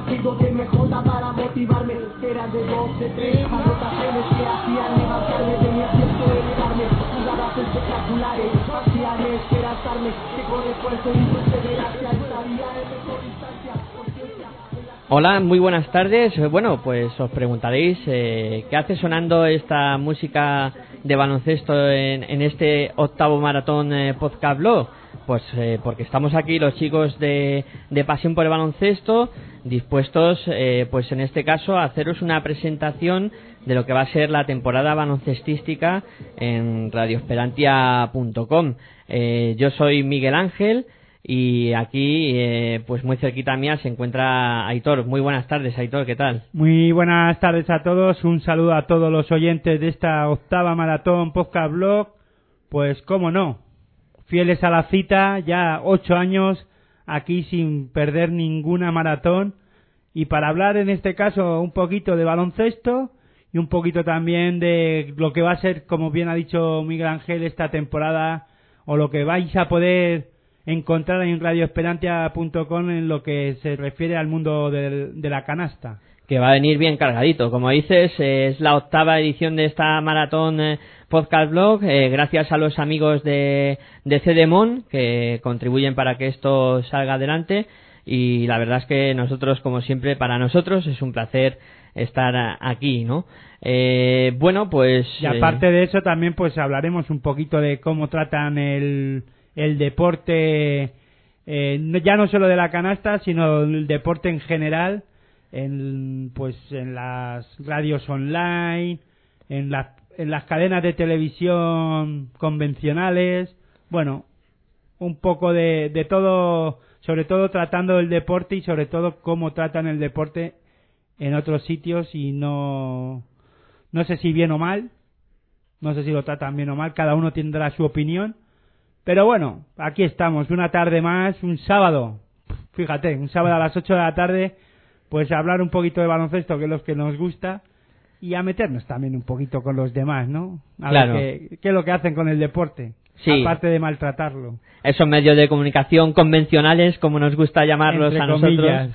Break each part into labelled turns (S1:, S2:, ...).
S1: partido de MJ para motivarme. Era de dos, de tres anotaciones que hacían levantarme de mi asiento elevarme. Jugadas espectaculares, hacían esperanzarme. Que con esfuerzo y perseverancia estaría en mejor instancia conciencia, en la-
S2: Hola, muy buenas tardes. Eh, Bueno, pues os preguntaréis eh, qué hace sonando esta música de baloncesto en, en este octavo maratón eh, podcast blog. Pues eh, porque estamos aquí los chicos de, de Pasión por el Baloncesto dispuestos, eh, pues en este caso, a haceros una presentación de lo que va a ser la temporada baloncestística en radioesperantia.com. Eh, yo soy Miguel Ángel y aquí, eh, pues muy cerquita mía, se encuentra Aitor. Muy buenas tardes, Aitor, ¿qué tal?
S3: Muy buenas tardes a todos, un saludo a todos los oyentes de esta octava maratón podcast blog. Pues cómo no, fieles a la cita, ya ocho años aquí sin perder ninguna maratón. Y para hablar en este caso un poquito de baloncesto y un poquito también de lo que va a ser, como bien ha dicho Miguel Ángel, esta temporada o lo que vais a poder encontrar en radioesperantia.com en lo que se refiere al mundo del- de la canasta.
S2: Que va a venir bien cargadito. Como dices, es la octava edición de esta maratón eh, podcast blog, eh, gracias a los amigos de, de CDMON que contribuyen para que esto salga adelante. Y la verdad es que nosotros, como siempre, para nosotros es un placer estar aquí, ¿no? Eh, bueno, pues.
S3: Y
S2: eh,
S3: aparte de eso también pues hablaremos un poquito de cómo tratan el, el deporte, ya no solo de la canasta, sino el deporte en general, en, pues en las radios online, en las, en las cadenas de televisión convencionales, bueno, un poco de, de todo, sobre todo tratando el deporte y sobre todo cómo tratan el deporte en otros sitios y no, no sé si bien o mal, no sé si lo tratan bien o mal, cada uno tendrá su opinión, pero bueno, aquí estamos, una tarde más, un sábado, fíjate, un sábado a las 8 de la tarde, pues a hablar un poquito de baloncesto, que es lo que nos gusta, y a meternos también un poquito con los demás, ¿no? A
S2: Claro.
S3: ver qué, qué es lo que hacen con el deporte,
S2: Sí.
S3: aparte de maltratarlo.
S2: esos medios de comunicación convencionales, como nos gusta llamarlos
S3: Entre
S2: a nosotros,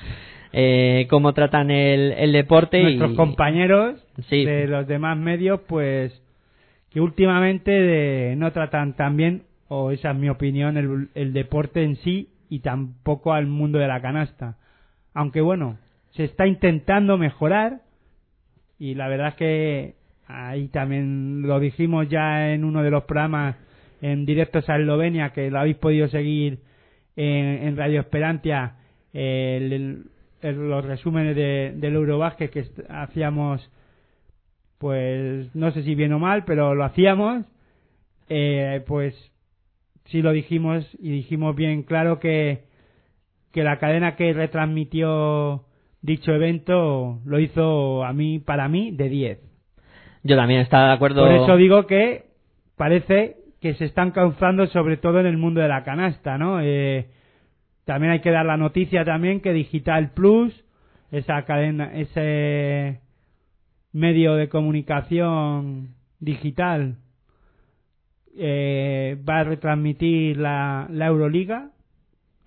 S2: eh, cómo tratan el, el deporte
S3: Nuestros
S2: y
S3: compañeros
S2: Sí.
S3: de los demás medios, pues que últimamente de- no tratan tan bien, o esa es mi opinión, el, el deporte en sí y tampoco al mundo de la canasta. Aunque bueno, se está intentando mejorar y la verdad es que ahí también lo dijimos ya en uno de los programas en directos a Eslovenia que lo habéis podido seguir en, en Radio Esperantia el- los resúmenes de, del Eurobasket que hacíamos pues no sé si bien o mal pero lo hacíamos eh, pues sí lo dijimos y dijimos bien claro que que la cadena que retransmitió dicho evento lo hizo a mí para mí de 10
S2: yo también estaba de acuerdo.
S3: por eso digo que parece que se están causando sobre todo en el mundo de la canasta, ¿no? Eh, también hay que dar la noticia también que Digital Plus, esa cadena, ese medio de comunicación digital, eh, va a retransmitir la, la Euroliga.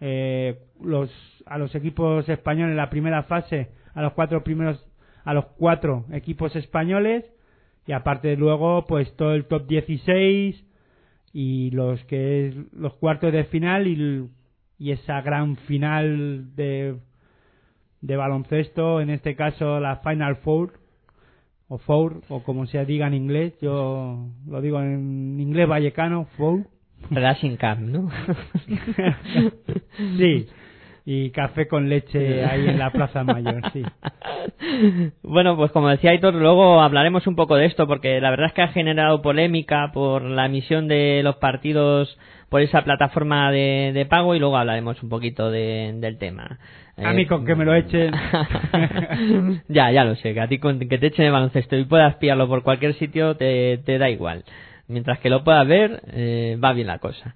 S3: Eh, los a los equipos españoles en la primera fase, a los cuatro primeros a los cuatro equipos españoles y aparte luego pues todo el top 16 y los que es los cuartos de final y, y esa gran final de de baloncesto, en este caso la Final Four o Four o como se diga en inglés, yo lo digo en inglés vallecano, Four.
S2: Racing Cup, ¿no?
S3: sí, y café con leche ahí en la Plaza Mayor, sí.
S2: Bueno, pues como decía Aitor, luego hablaremos un poco de esto, porque la verdad es que ha generado polémica por la emisión de los partidos por esa plataforma de, de pago y luego hablaremos un poquito de, del tema.
S3: A mí con que me lo echen.
S2: ya, ya lo sé, que a ti con que te echen el baloncesto y puedas pillarlo por cualquier sitio te, te da igual. Mientras que lo puedas ver, eh, va bien la cosa.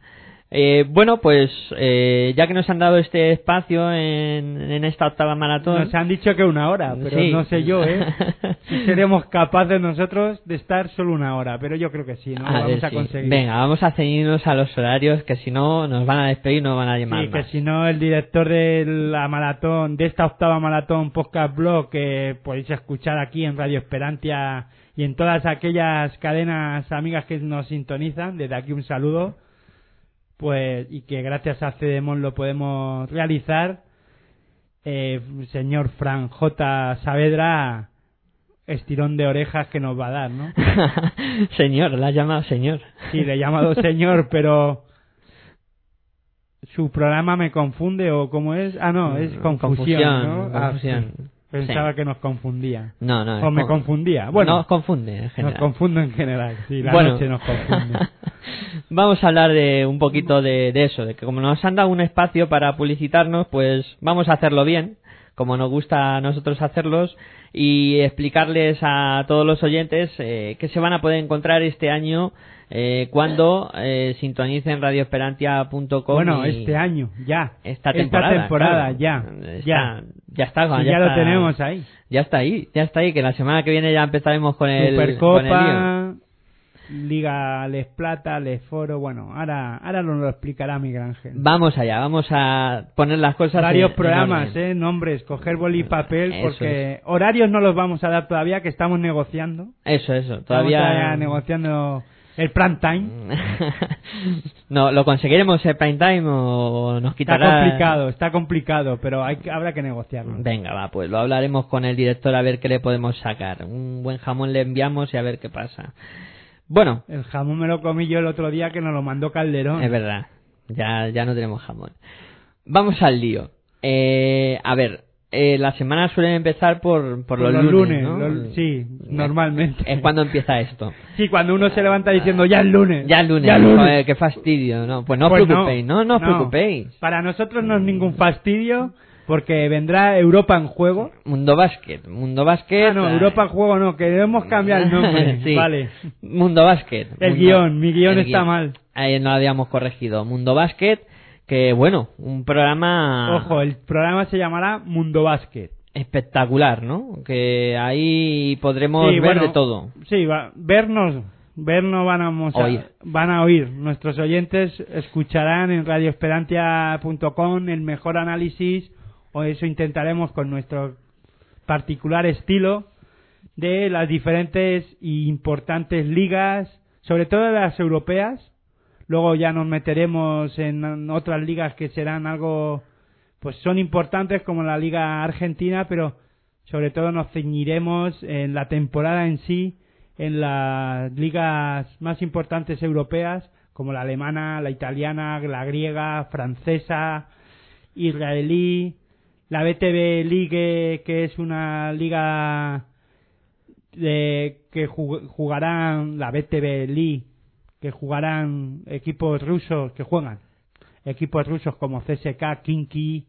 S2: Eh, bueno, pues eh, ya que nos han dado este espacio en, en, esta octava maratón.
S3: Nos han dicho que una hora, pero no sé yo, ¿eh? si seremos capaces nosotros de estar solo una hora, pero yo creo que sí, ¿no?
S2: A
S3: vamos
S2: ver,
S3: a
S2: sí.
S3: conseguir.
S2: Venga, vamos a ceñirnos a los horarios, que si no nos van a despedir no van a llamar
S3: Sí, que si no, el director de la maratón, de esta octava maratón podcast blog que podéis escuchar aquí en Radio Esperantia y en todas aquellas cadenas amigas que nos sintonizan, desde aquí un saludo, pues, y que gracias a Cedemon lo podemos realizar, eh, señor Fran J. Saavedra, estirón de orejas que nos va a dar, ¿no?
S2: señor, la has llamado señor.
S3: Sí, le he llamado señor, pero su programa me confunde o cómo es. Ah, no, es confusión,
S2: Confusión,
S3: ¿no? Ah,
S2: confusión.
S3: sí. Pensaba
S2: Sí.
S3: que nos confundía.
S2: No, no.
S3: O me
S2: con-
S3: confundía. Bueno,
S2: nos confunde en
S3: nos
S2: general.
S3: confundo en general. Sí, la
S2: Bueno.
S3: noche nos confunde.
S2: vamos a hablar de un poquito de, de eso, de que como nos han dado un espacio para publicitarnos, pues vamos a hacerlo bien, como nos gusta a nosotros hacerlos, y explicarles a todos los oyentes eh, que se van a poder encontrar este año eh, cuando eh, sintonicen radioesperantia.com.
S3: bueno, este año, ya.
S2: Esta temporada.
S3: temporada,
S2: claro.
S3: ya.
S2: Está-
S3: ya.
S2: ya está, Juan,
S3: Sí, ya, lo
S2: está-
S3: tenemos ahí.
S2: Ya está ahí, ya está ahí, que la semana que viene ya empezaremos con el, con el lío.
S3: Supercopa, Liga Les Plata, Les Foro. Bueno, ahora, ahora nos lo explicará Miguel Ángel.
S2: Vamos allá, vamos a poner las cosas
S3: Varios
S2: en
S3: programas, eh, nombres, coger boli y papel,
S2: Eso
S3: porque horarios no los vamos a dar todavía, que estamos negociando.
S2: Eso, eso, todavía...
S3: todavía negociando el prime time.
S2: no, ¿lo conseguiremos el prime time o nos
S3: Está
S2: quitará...?
S3: complicado, está complicado, pero hay, que- habrá que negociarlo.
S2: Venga, va, pues lo hablaremos con el director a ver qué le podemos sacar. Un buen jamón le enviamos y a ver qué pasa. Bueno,
S3: El jamón me lo comí yo el otro día que nos lo mandó Calderón.
S2: es verdad, ya, ya no tenemos jamón. Vamos al lío. Eh, a ver, eh, las semanas suelen empezar por, por,
S3: Por
S2: los, lunes, ¿no?
S3: los- sí, normalmente.
S2: Es cuando empieza esto.
S3: Sí, cuando uno se levanta diciendo ya es lunes.
S2: Ya el lunes,
S3: Ya es lunes.
S2: joder, qué fastidio, ¿no? Pues no os
S3: Pues
S2: preocupéis, no, no os preocupéis.
S3: Para nosotros no es ningún fastidio porque vendrá Europa en juego.
S2: Mundo Basket, Mundo Basket.
S3: Ah, no,
S2: eh,
S3: Europa en juego no, queremos cambiar el nombre.
S2: Sí.
S3: Vale.
S2: Mundo Basket.
S3: El
S2: Mundo-
S3: guion, mi
S2: guion
S3: está mal.
S2: Ahí no lo habíamos corregido. Mundo Basket, que bueno, un programa
S3: Ojo, el programa se llamará Mundo Básquet.
S2: espectacular, ¿no? Que ahí podremos
S3: Sí,
S2: ver
S3: bueno,
S2: de todo.
S3: Sí, va, vernos, vernos van a-
S2: Oír.
S3: van a oír. Nuestros oyentes escucharán en radioesperantia.com el mejor análisis, o eso intentaremos con nuestro particular estilo, de las diferentes y importantes ligas, sobre todo las europeas. Luego ya nos meteremos en otras ligas que serán algo, pues son importantes como la liga argentina, pero sobre todo nos ceñiremos en la temporada en sí, en las ligas más importantes europeas, como la alemana, la italiana, la griega, francesa, israelí, la BTB League, que es una liga de, que jug- jugarán, la BTB League, que jugarán equipos rusos, que juegan equipos rusos como CSK, Kinky,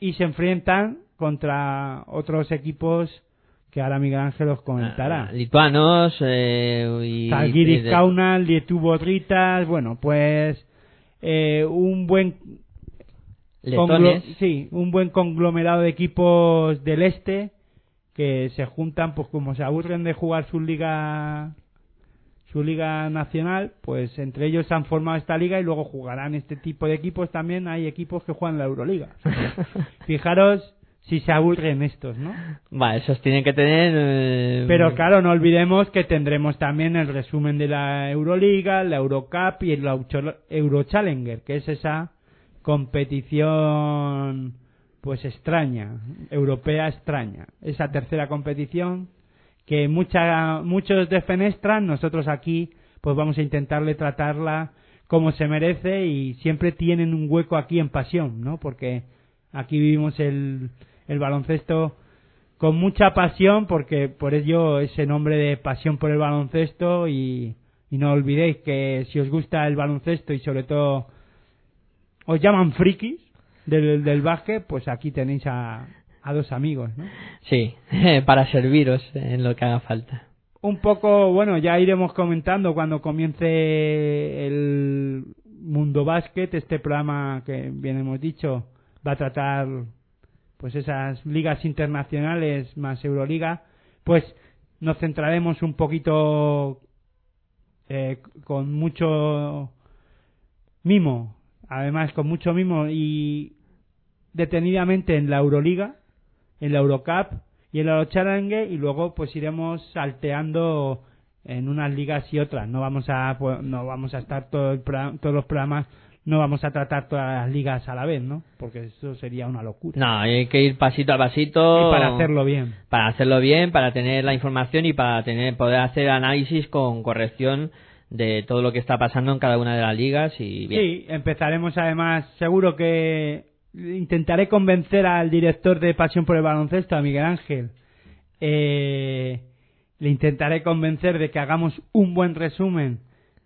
S3: y se enfrentan contra otros equipos que ahora Miguel Ángel os comentará.
S2: Ah, Lituanos eh, y... De-
S3: Kaunas, Lietuvo Ritas, bueno, pues eh, un buen
S2: letones.
S3: conglo- sí, un buen conglomerado de equipos del este que se juntan pues como se aburren de jugar sus ligas su liga nacional, pues entre ellos han formado esta liga y luego jugarán este tipo de equipos también. Hay equipos que juegan la Euroliga. Fijaros si se aburren estos, ¿no?
S2: Va, esos tienen que tener. eh,
S3: Pero claro, no olvidemos que tendremos también el resumen de la Euroliga, la Eurocup y el Eurochallenger, que es esa competición pues extraña, europea extraña. Esa tercera competición que mucha, muchos defenestran, nosotros aquí pues vamos a intentarle tratarla como se merece y siempre tienen un hueco aquí en pasión, ¿no? Porque aquí vivimos el, el baloncesto con mucha pasión, porque por ello ese nombre de pasión por el baloncesto y, y no olvidéis que si os gusta el baloncesto y sobre todo os llaman frikis del, del básquet, pues aquí tenéis a, a dos amigos, ¿no?
S2: Sí, para serviros en lo que haga falta.
S3: Un poco, bueno, ya iremos comentando cuando comience el Mundo Básquet, este programa que bien hemos dicho va a tratar pues esas ligas internacionales más Euroliga, pues nos centraremos un poquito eh, con mucho mimo, además con mucho mimo y detenidamente en la Euroliga, en la Eurocup y en la Eurochallenger y luego pues iremos salteando en unas ligas y otras. No vamos a pues, no vamos a estar todo el todos los programas no vamos a tratar todas las ligas a la vez, ¿no? Porque eso sería una locura.
S2: No, hay que ir pasito a pasito.
S3: Y para hacerlo bien.
S2: Para hacerlo bien, para tener la información y para tener poder hacer análisis con corrección de todo lo que está pasando en cada una de las ligas y bien.
S3: Sí, empezaremos además, seguro que intentaré convencer al director de Pasión por el Baloncesto, a Miguel Ángel. Eh, le intentaré convencer de que hagamos un buen resumen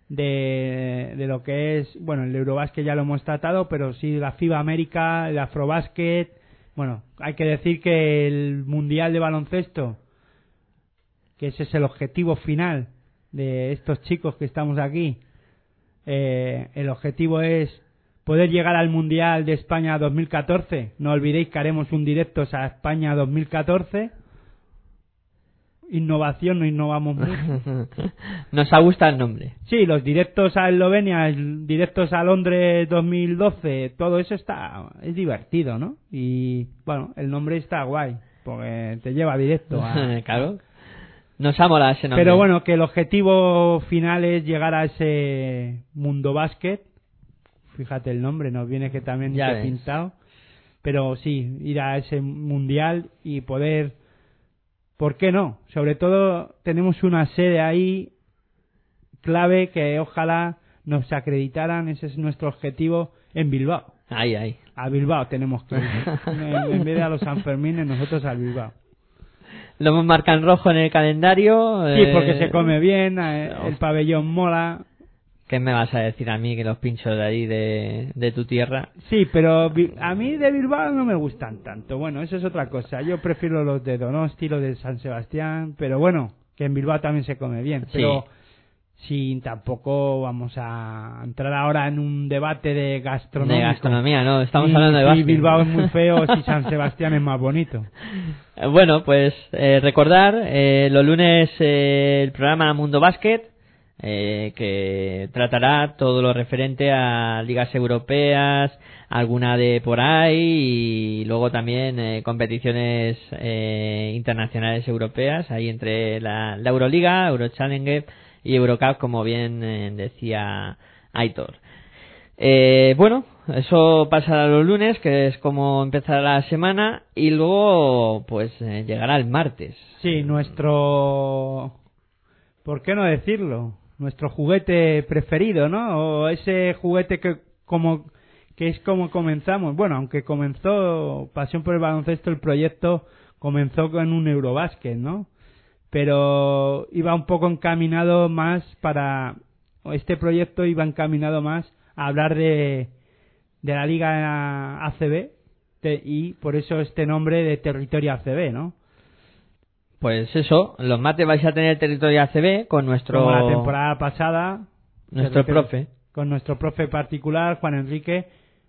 S3: de, de lo que es, bueno, el Eurobásquet ya lo hemos tratado, pero sí la FIBA América, el Afrobásquet. Bueno, hay que decir que el Mundial de Baloncesto, que ese es el objetivo final de estos chicos que estamos aquí, eh, el objetivo es poder llegar al Mundial de España 2014. No olvidéis que haremos un directo a España 2014. Innovación, no innovamos mucho.
S2: Nos ha gustado el nombre.
S3: Sí, los directos a Eslovenia, directos a Londres 2012, todo eso está es divertido, ¿no? Y bueno, el nombre está guay, porque te lleva directo a,
S2: claro. Nos ha molado ese nombre.
S3: Pero bueno, que el objetivo final es llegar a ese mundo básquet. Fíjate el nombre, nos viene que también
S2: Ya
S3: se
S2: ves.
S3: pintado. Pero sí, ir a ese mundial y poder. ¿Por qué no? Sobre todo tenemos una sede ahí clave que ojalá nos acreditaran. Ese es nuestro objetivo en Bilbao.
S2: Ahí, ahí.
S3: A Bilbao tenemos que ir. en, en vez de a los Sanfermines, nosotros al Bilbao.
S2: Lo hemos marcado en rojo en el calendario.
S3: Sí,
S2: eh,
S3: porque se come bien, eh, el pabellón mola.
S2: ¿Qué me vas a decir a mí que los pinchos de ahí de, de tu tierra?
S3: Sí, pero a mí de Bilbao no me gustan tanto. Bueno, eso es otra cosa. Yo prefiero los de Donosti, los de San Sebastián, pero bueno, que en Bilbao también se come bien.
S2: Sí.
S3: Sin tampoco vamos a entrar ahora en un debate de gastronomía.
S2: De gastronomía, ¿no? Estamos hablando de
S3: si. Bilbao es muy feo, si San Sebastián es más bonito.
S2: Eh, Bueno, pues eh, recordar eh, los lunes eh, el programa Mundo Básquet eh, que tratará todo lo referente a ligas europeas, alguna de por ahí y luego también eh, competiciones eh, internacionales europeas, ahí entre la, la Euroliga, Eurochallenger y Eurocup, como bien eh, decía Aitor. Eh, bueno, eso pasará los lunes, que es como empezará la semana, y luego pues eh, llegará el martes.
S3: Sí, nuestro... ¿Por qué no decirlo? Nuestro juguete preferido, ¿no? O ese juguete que como que es como comenzamos. Bueno, aunque comenzó Pasión por el Baloncesto, el proyecto comenzó con un Eurobásquet, ¿no? Pero iba un poco encaminado más para... Este proyecto iba encaminado más a hablar de, de la Liga ACB te- y por eso este nombre de Territorio ACB, ¿no?
S2: Pues eso, los martes vais a tener territorio ACB con nuestro
S3: como la temporada pasada
S2: nuestro profe.
S3: con nuestro profe particular Juan Enrique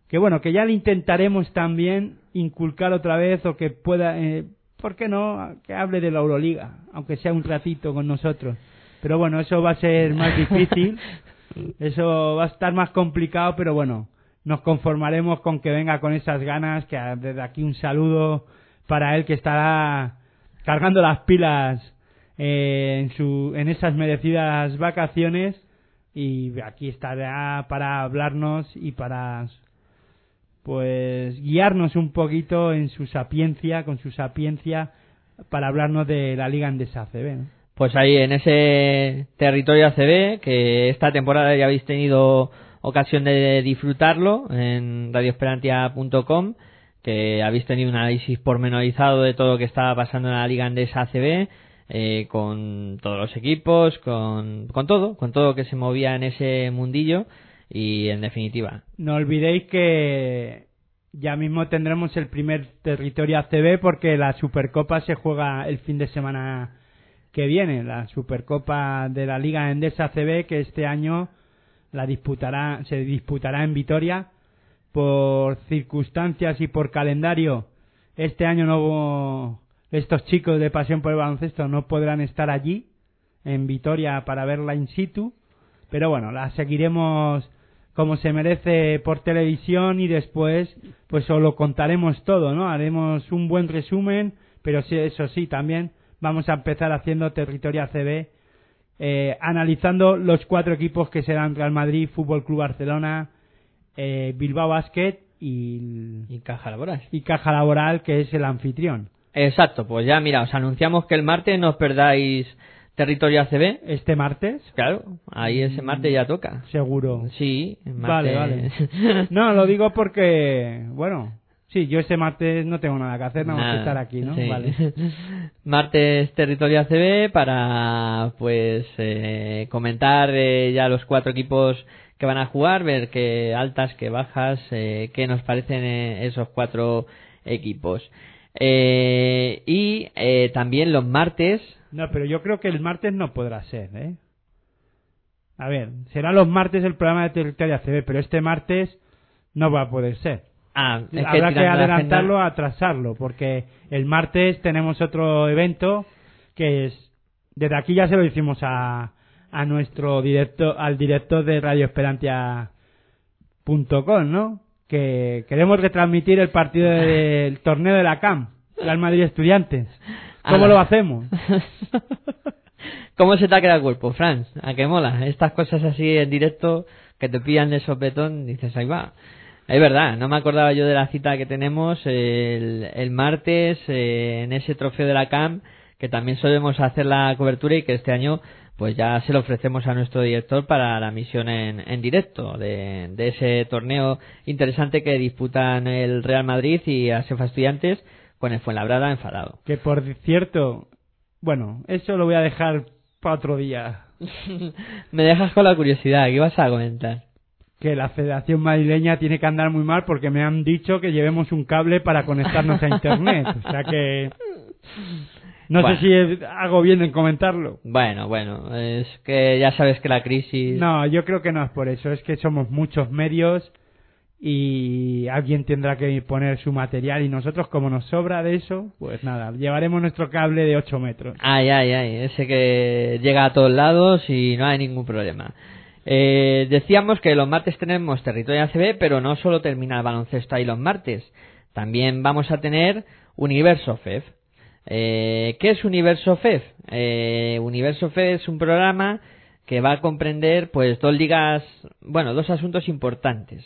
S3: que bueno que ya le intentaremos también inculcar otra vez o que pueda eh, ¿por qué no? que hable de la Euroliga aunque sea un ratito con nosotros Pero bueno, eso va a ser más difícil. Eso va a estar más complicado, pero bueno, nos conformaremos con que venga con esas ganas, que desde aquí un saludo para él que estará cargando las pilas eh, en, su, en esas merecidas vacaciones y aquí estará para hablarnos y para pues guiarnos un poquito en su sapiencia, con su sapiencia para hablarnos de la Liga Endesa ACB.
S2: Pues ahí en ese territorio ACB, que esta temporada ya habéis tenido ocasión de disfrutarlo en radioesperantia.com, que habéis tenido un análisis pormenorizado de todo lo que estaba pasando en la Liga Endesa ACB, eh, con todos los equipos, con, con todo, con todo lo que se movía en ese mundillo y en definitiva.
S3: No olvidéis que ya mismo tendremos el primer territorio ACB porque la Supercopa se juega el fin de semana que viene, la Supercopa de la Liga Endesa ACB que este año la disputará, se disputará en Vitoria por circunstancias y por calendario. Este año no estos chicos de Pasión por el Baloncesto no podrán estar allí en Vitoria para verla in situ, pero bueno, la seguiremos como se merece por televisión y después pues os lo contaremos todo, ¿no? Haremos un buen resumen, pero sí, eso sí, también vamos a empezar haciendo territorio ACB, eh, analizando los cuatro equipos que serán Real Madrid, Fútbol Club Barcelona, eh, Bilbao Basket y,
S2: y Caja Laboral.
S3: Y Caja Laboral, que es el anfitrión.
S2: Exacto, pues ya mira, os anunciamos que el martes no os perdáis territorio ACB.
S3: ¿Este martes?
S2: Claro, ahí ese martes ya toca.
S3: Seguro.
S2: Sí,
S3: Vale, vale. no, lo digo porque, bueno, sí, yo ese martes no tengo nada que hacer, nada más que estar aquí, ¿no?
S2: Sí.
S3: Vale.
S2: martes territorio ACB para, pues, eh, comentar eh, ya los cuatro equipos que van a jugar, ver qué altas, qué bajas, eh, qué nos parecen eh, esos cuatro equipos. Eh, y eh, también los martes.
S3: No, pero yo creo que el martes no podrá ser, ¿eh? A ver, será los martes el programa de Territorio ACB, pero este martes no va a poder ser.
S2: Ah, es
S3: Habrá que, adelantarlo
S2: agenda-
S3: atrasarlo, porque el martes tenemos otro evento que es. Desde aquí ya se lo hicimos a, a nuestro directo, al director de radioesperantia.com, ¿no? Que queremos retransmitir el partido del torneo de la CAM, Real Madrid Estudiantes. ¿Cómo lo hacemos?
S2: ¿Cómo se te ha quedado el cuerpo, Franz? ¿A qué mola? Estas cosas así en directo que te pillan de sopetón, dices, ahí va. Es verdad, no me acordaba yo de la cita que tenemos el, el martes eh, en ese trofeo de la CAM, que también solemos hacer la cobertura y que este año pues ya se lo ofrecemos a nuestro director para la misión en, en directo de, de ese torneo interesante que disputan el Real Madrid y Asefa Estudiantes con el Fuenlabrada enfadado.
S3: Que por cierto, bueno, eso lo voy a dejar para otro día.
S2: Me dejas con la curiosidad, ¿qué vas a comentar?
S3: Que la Federación Madrileña tiene que andar muy mal porque me han dicho que llevemos un cable para conectarnos a Internet. O sea que. No
S2: Bueno.
S3: sé si hago bien en comentarlo.
S2: Bueno, bueno, es que ya sabes que la crisis...
S3: No, yo creo que no es por eso. Es que somos muchos medios y alguien tendrá que poner su material y nosotros, como nos sobra de eso, pues nada, llevaremos nuestro cable de 8 metros.
S2: Ay, ay, ay, ese que llega a todos lados y no hay ningún problema. Eh, decíamos que los martes tenemos territorio ACB, pero no solo termina el baloncesto ahí los martes. También vamos a tener Universo FEF. Eh, ¿Qué es Universo FEF? Eh, Universo FEF es un programa que va a comprender pues dos ligas, bueno, dos asuntos importantes,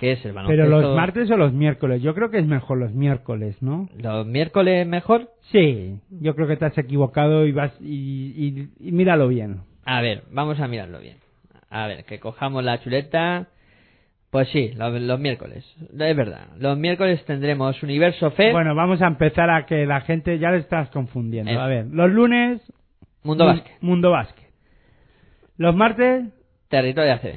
S2: que es el baloncesto.
S3: Pero los martes o los miércoles, yo creo que es mejor los miércoles, ¿no?
S2: ¿Los miércoles mejor?
S3: Sí, yo creo que te has equivocado y vas y, y- y míralo bien.
S2: A ver, vamos a mirarlo bien. A ver, que cojamos la chuleta. Pues sí, los, los miércoles. Es verdad. Los miércoles tendremos Universo Fe,
S3: Bueno, vamos a empezar a que la gente ya le estás confundiendo.
S2: Eso.
S3: A ver, los lunes
S2: Mundo
S3: Mu-
S2: Básquet,
S3: Mundo Básquet. Los martes
S2: Territorio ACB.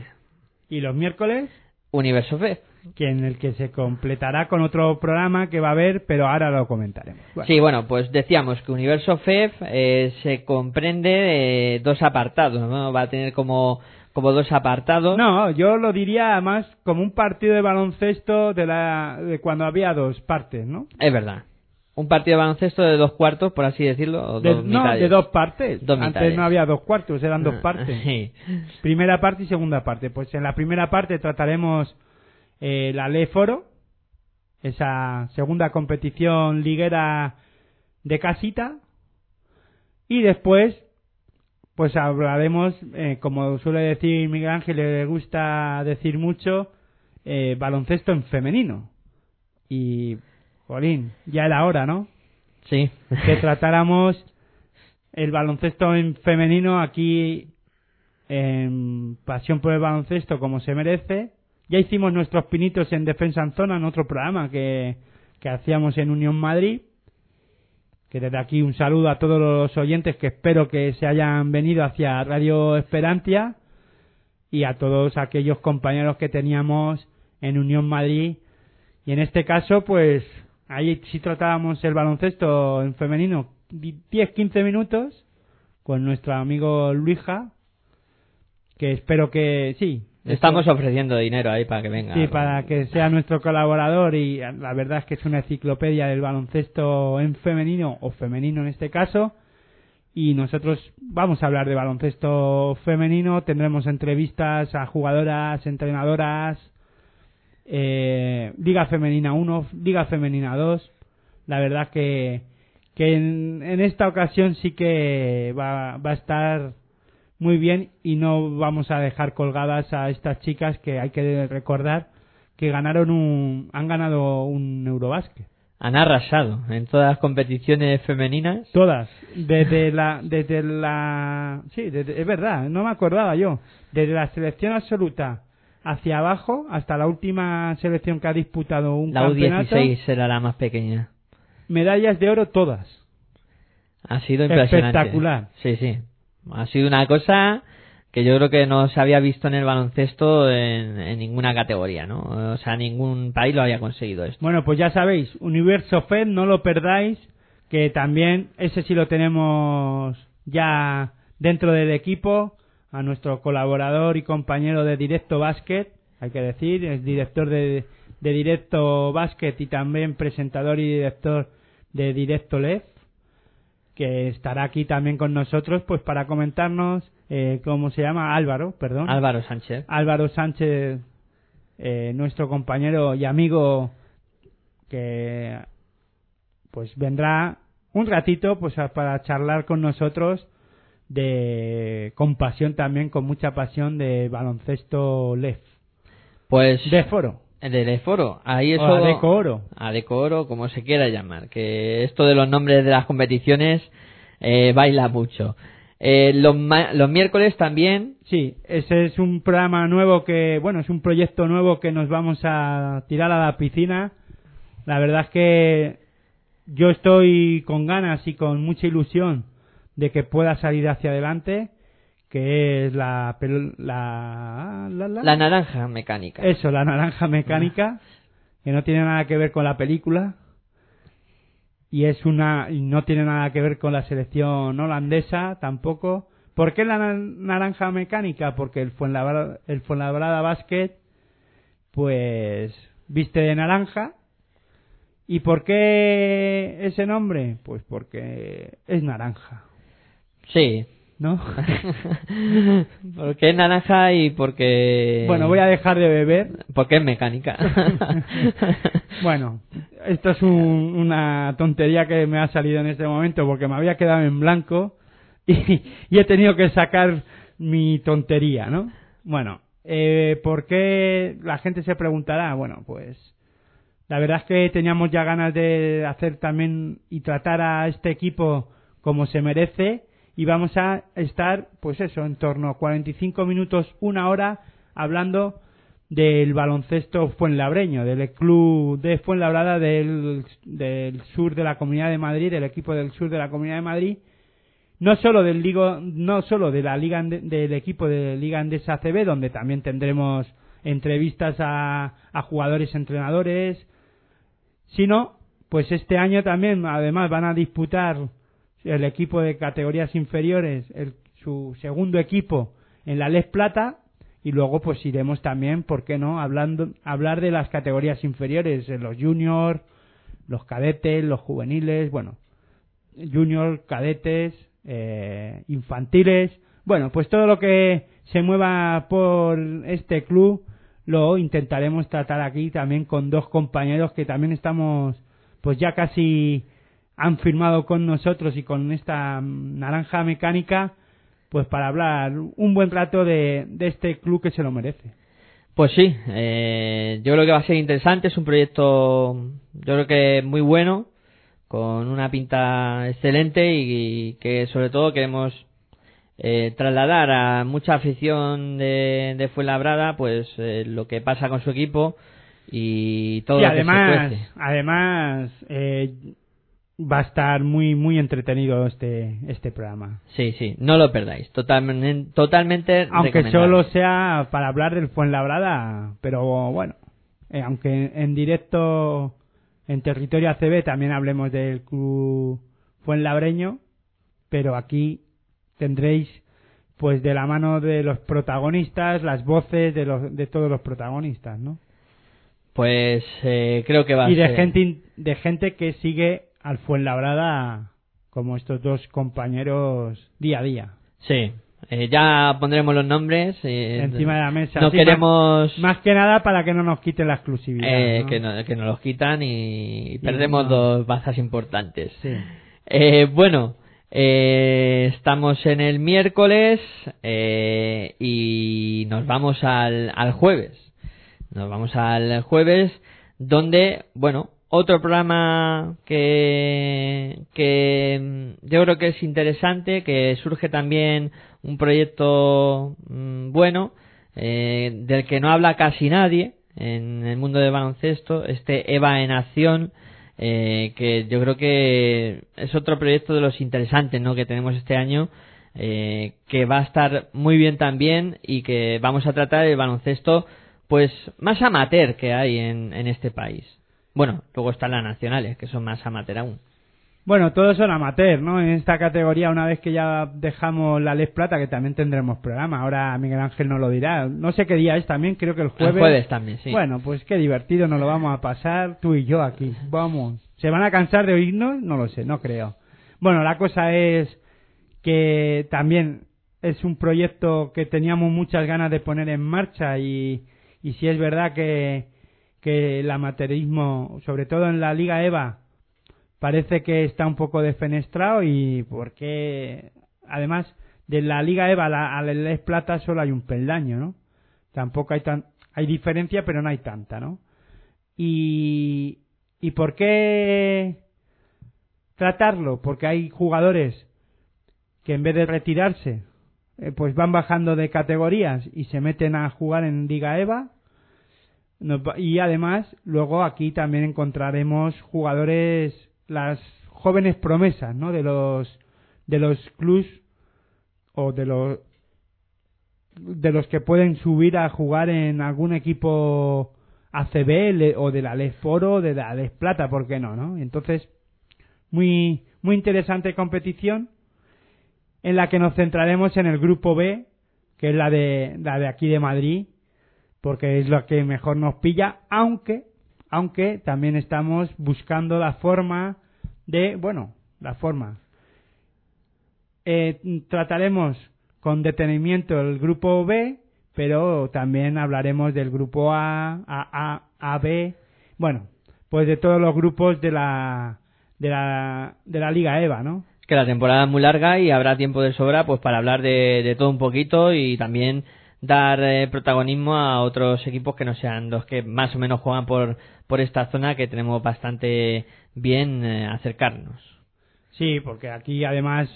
S3: y los miércoles
S2: Universo Fe.
S3: que en el que se completará con otro programa que va a haber, pero ahora lo comentaremos. Bueno,
S2: Sí, bueno, pues decíamos que Universo FEF eh, se comprende de dos apartados, ¿no? Va a tener como, como dos apartados.
S3: No, yo lo diría más como un partido de baloncesto de, la, de cuando había dos partes, ¿no?
S2: Es verdad. Un partido de baloncesto de dos cuartos, por así decirlo, o
S3: De,
S2: dos
S3: no,
S2: mitades.
S3: de dos partes.
S2: Dos
S3: Antes
S2: mitades.
S3: no había dos cuartos, eran dos
S2: Ah,
S3: partes.
S2: sí.
S3: Primera parte y segunda parte. Pues en la primera parte trataremos eh, la Ley Foro, esa segunda competición liguera de casita. Y después, pues hablaremos, eh, como suele decir Miguel Ángel, le gusta decir mucho, eh, baloncesto en femenino. Y, Jolín, ya era hora, ¿no?
S2: Sí.
S3: que tratáramos el baloncesto en femenino aquí en Pasión por el Baloncesto como se merece. Ya hicimos nuestros pinitos en Defensa en Zona en otro programa que, que hacíamos en Unión Madrid. Que desde aquí un saludo a todos los oyentes que espero que se hayan venido hacia Radio Esperantia y a todos aquellos compañeros que teníamos en Unión Madrid. Y en este caso, pues ahí sí tratábamos el baloncesto en femenino 10-15 minutos con nuestro amigo Luija, que espero que sí.
S2: Estamos ofreciendo dinero ahí para que venga.
S3: Sí, para que sea nuestro colaborador y la verdad es que es una enciclopedia del baloncesto en femenino o femenino en este caso. Y nosotros vamos a hablar de baloncesto femenino, tendremos entrevistas a jugadoras, entrenadoras, eh, Liga Femenina 1, Liga Femenina 2. La verdad que, que en, en esta ocasión sí que va, va a estar muy bien y no vamos a dejar colgadas a estas chicas que hay que recordar que ganaron un han ganado un Eurobásquet
S2: Han arrasado en todas las competiciones femeninas.
S3: todas desde la desde la sí desde- es verdad no me acordaba yo desde la selección absoluta hacia abajo hasta la última selección que ha disputado un
S2: La
S3: campeonato
S2: U16 era la más pequeña.
S3: medallas de oro todas
S2: Ha sido impresionante.
S3: Espectacular.
S2: Sí, sí. Ha sido una cosa que yo creo que no se había visto en el baloncesto en, en ninguna categoría, ¿no? O sea, ningún país lo había conseguido esto.
S3: Bueno, pues ya sabéis, Universo Fed, no lo perdáis, que también ese sí lo tenemos ya dentro del equipo, a nuestro colaborador y compañero de Directo Basket, hay que decir, es director de, de Directo Basket y también presentador y director de Directo Lev, que estará aquí también con nosotros pues para comentarnos eh, cómo se llama Álvaro, perdón.
S2: Álvaro Sánchez.
S3: Álvaro Sánchez, eh, nuestro compañero y amigo, que pues vendrá un ratito pues a- para charlar con nosotros de con pasión también, con mucha pasión de baloncesto LEF,
S2: Pues
S3: de foro,
S2: del foro. Ahí eso.
S3: o Adeco Oro.
S2: Adeco Oro, como se quiera llamar. Que esto de los nombres de las competiciones eh, baila mucho. Eh, los, los miércoles también
S3: Sí, ese es un programa nuevo que, bueno, es un proyecto nuevo que nos vamos a tirar a la piscina. La verdad es que yo estoy con ganas y con mucha ilusión de que pueda salir hacia adelante, que es la la, la, la-
S2: la naranja mecánica.
S3: eso, la naranja mecánica, que no tiene nada que ver con la película y es una y no tiene nada que ver con la selección holandesa tampoco. ¿Por qué la na- naranja mecánica? Porque el Fuenlabrada, el Fuenlabrada Basket pues viste de naranja. ¿Y por qué ese nombre? Pues porque es naranja,
S2: Sí.
S3: ¿no?
S2: porque es naranja y porque.
S3: bueno, voy a dejar de beber
S2: Porque es mecánica.
S3: Bueno, esto es un- una tontería que me ha salido en este momento porque me había quedado en blanco y, y he tenido que sacar mi tontería, ¿no? Bueno, eh, ¿por qué la gente se preguntará? Bueno, pues la verdad es que teníamos ya ganas de hacer también y tratar a este equipo como se merece y vamos a estar, pues eso, en torno a 45 minutos, una hora, hablando del baloncesto fuenlabreño, del club de Fuenlabrada del, del sur de la Comunidad de Madrid, del equipo del sur de la Comunidad de Madrid, no solo del ligo, no solo de la liga del equipo de Liga Andesa ACB, donde también tendremos entrevistas a, a jugadores, entrenadores, sino pues este año también además van a disputar el equipo de categorías inferiores, el- su segundo equipo en la Les Plata y luego pues iremos también, ¿por qué no?, hablando hablar de las categorías inferiores, los juniors, los cadetes, los juveniles, bueno, juniors, cadetes, eh, infantiles, bueno, pues todo lo que se mueva por este club lo intentaremos tratar aquí también con dos compañeros que también estamos pues ya casi han firmado con nosotros y con esta naranja mecánica pues para hablar un buen rato de, de este club que se lo merece.
S2: Pues sí, eh, yo creo que va a ser interesante, es un proyecto yo creo que muy bueno, con una pinta excelente y, que sobre todo queremos eh, trasladar a mucha afición de, de Fuenlabrada pues eh, lo que pasa con su equipo y todo
S3: y
S2: lo
S3: además,
S2: que se
S3: además eh, va a estar muy muy entretenido este este programa.
S2: Sí, sí, no lo perdáis, totalmente, totalmente
S3: Aunque solo sea para hablar del Fuenlabrada, pero bueno, eh, aunque en directo en territorio ACB también hablemos del club Fuenlabreño, pero aquí tendréis pues de la mano de los protagonistas las voces de los de todos los protagonistas, ¿no?
S2: Pues eh, creo que va
S3: y
S2: a
S3: de
S2: ser.
S3: gente in- de gente que sigue al Fuenlabrada como estos dos compañeros día a día
S2: Sí, eh, ya pondremos los nombres. eh,
S3: encima de la mesa
S2: No
S3: Sí,
S2: queremos
S3: más, más que nada para que no nos quiten la exclusividad
S2: eh,
S3: ¿no?
S2: que, no- que nos los quitan y perdemos
S3: no.
S2: dos bazas importantes.
S3: Sí.
S2: Eh, bueno, eh, estamos en el miércoles y nos vamos al, al jueves. Nos vamos al jueves donde, bueno, otro programa que, que mm, yo creo que es interesante, que surge también un proyecto mm, bueno, eh, del que no habla casi nadie en el mundo del baloncesto, este EVA en acción, eh, que yo creo que es otro proyecto de los interesantes ¿no? que tenemos este año, eh, que va a estar muy bien también y que vamos a tratar el baloncesto pues más amateur que hay en, en este país. Bueno, luego están las nacionales, que son más amateur aún.
S3: Bueno, todos son amateur, ¿no? En esta categoría, una vez que ya dejamos la Les Plata, que también tendremos programa. Ahora Miguel Ángel nos lo dirá. No sé qué día es también, creo que el jueves.
S2: El jueves también, sí.
S3: Bueno, pues qué divertido nos lo vamos a pasar tú y yo aquí. Vamos. ¿Se van a cansar de oírnos? No lo sé, no creo. Bueno, la cosa es que también es un proyecto que teníamos muchas ganas de poner en marcha y, y si es verdad que, que el amateurismo, sobre todo en la Liga EVA, parece que está un poco defenestrado y porque además de la Liga EVA a la, Les Plata solo hay un peldaño, ¿no? Tampoco hay tan hay diferencia, pero no hay tanta, ¿no? Y y por qué tratarlo? Porque hay jugadores que en vez de retirarse, eh, pues van bajando de categorías y se meten a jugar en Liga EVA. Y además, luego aquí también encontraremos jugadores, las jóvenes promesas, ¿no? De los, de los clubs o de los, de los que pueden subir a jugar en algún equipo ACB o de la Les Foro o de la Les Plata, ¿por qué no, no? Entonces, muy, muy interesante competición en la que nos centraremos en el grupo B, que es la de, la de aquí de Madrid, porque es lo que mejor nos pilla, aunque, aunque también estamos buscando la forma de, bueno, la forma. Eh, trataremos con detenimiento el grupo B, pero también hablaremos del grupo A, A, A, B, bueno, pues de todos los grupos de la, de la, de la Liga EVA, ¿no?
S2: que la temporada es muy larga y habrá tiempo de sobra pues para hablar de, de todo un poquito y también dar eh, protagonismo a otros equipos que no sean los que más o menos juegan por, por esta zona que tenemos bastante bien eh, acercarnos.
S3: Sí, porque aquí además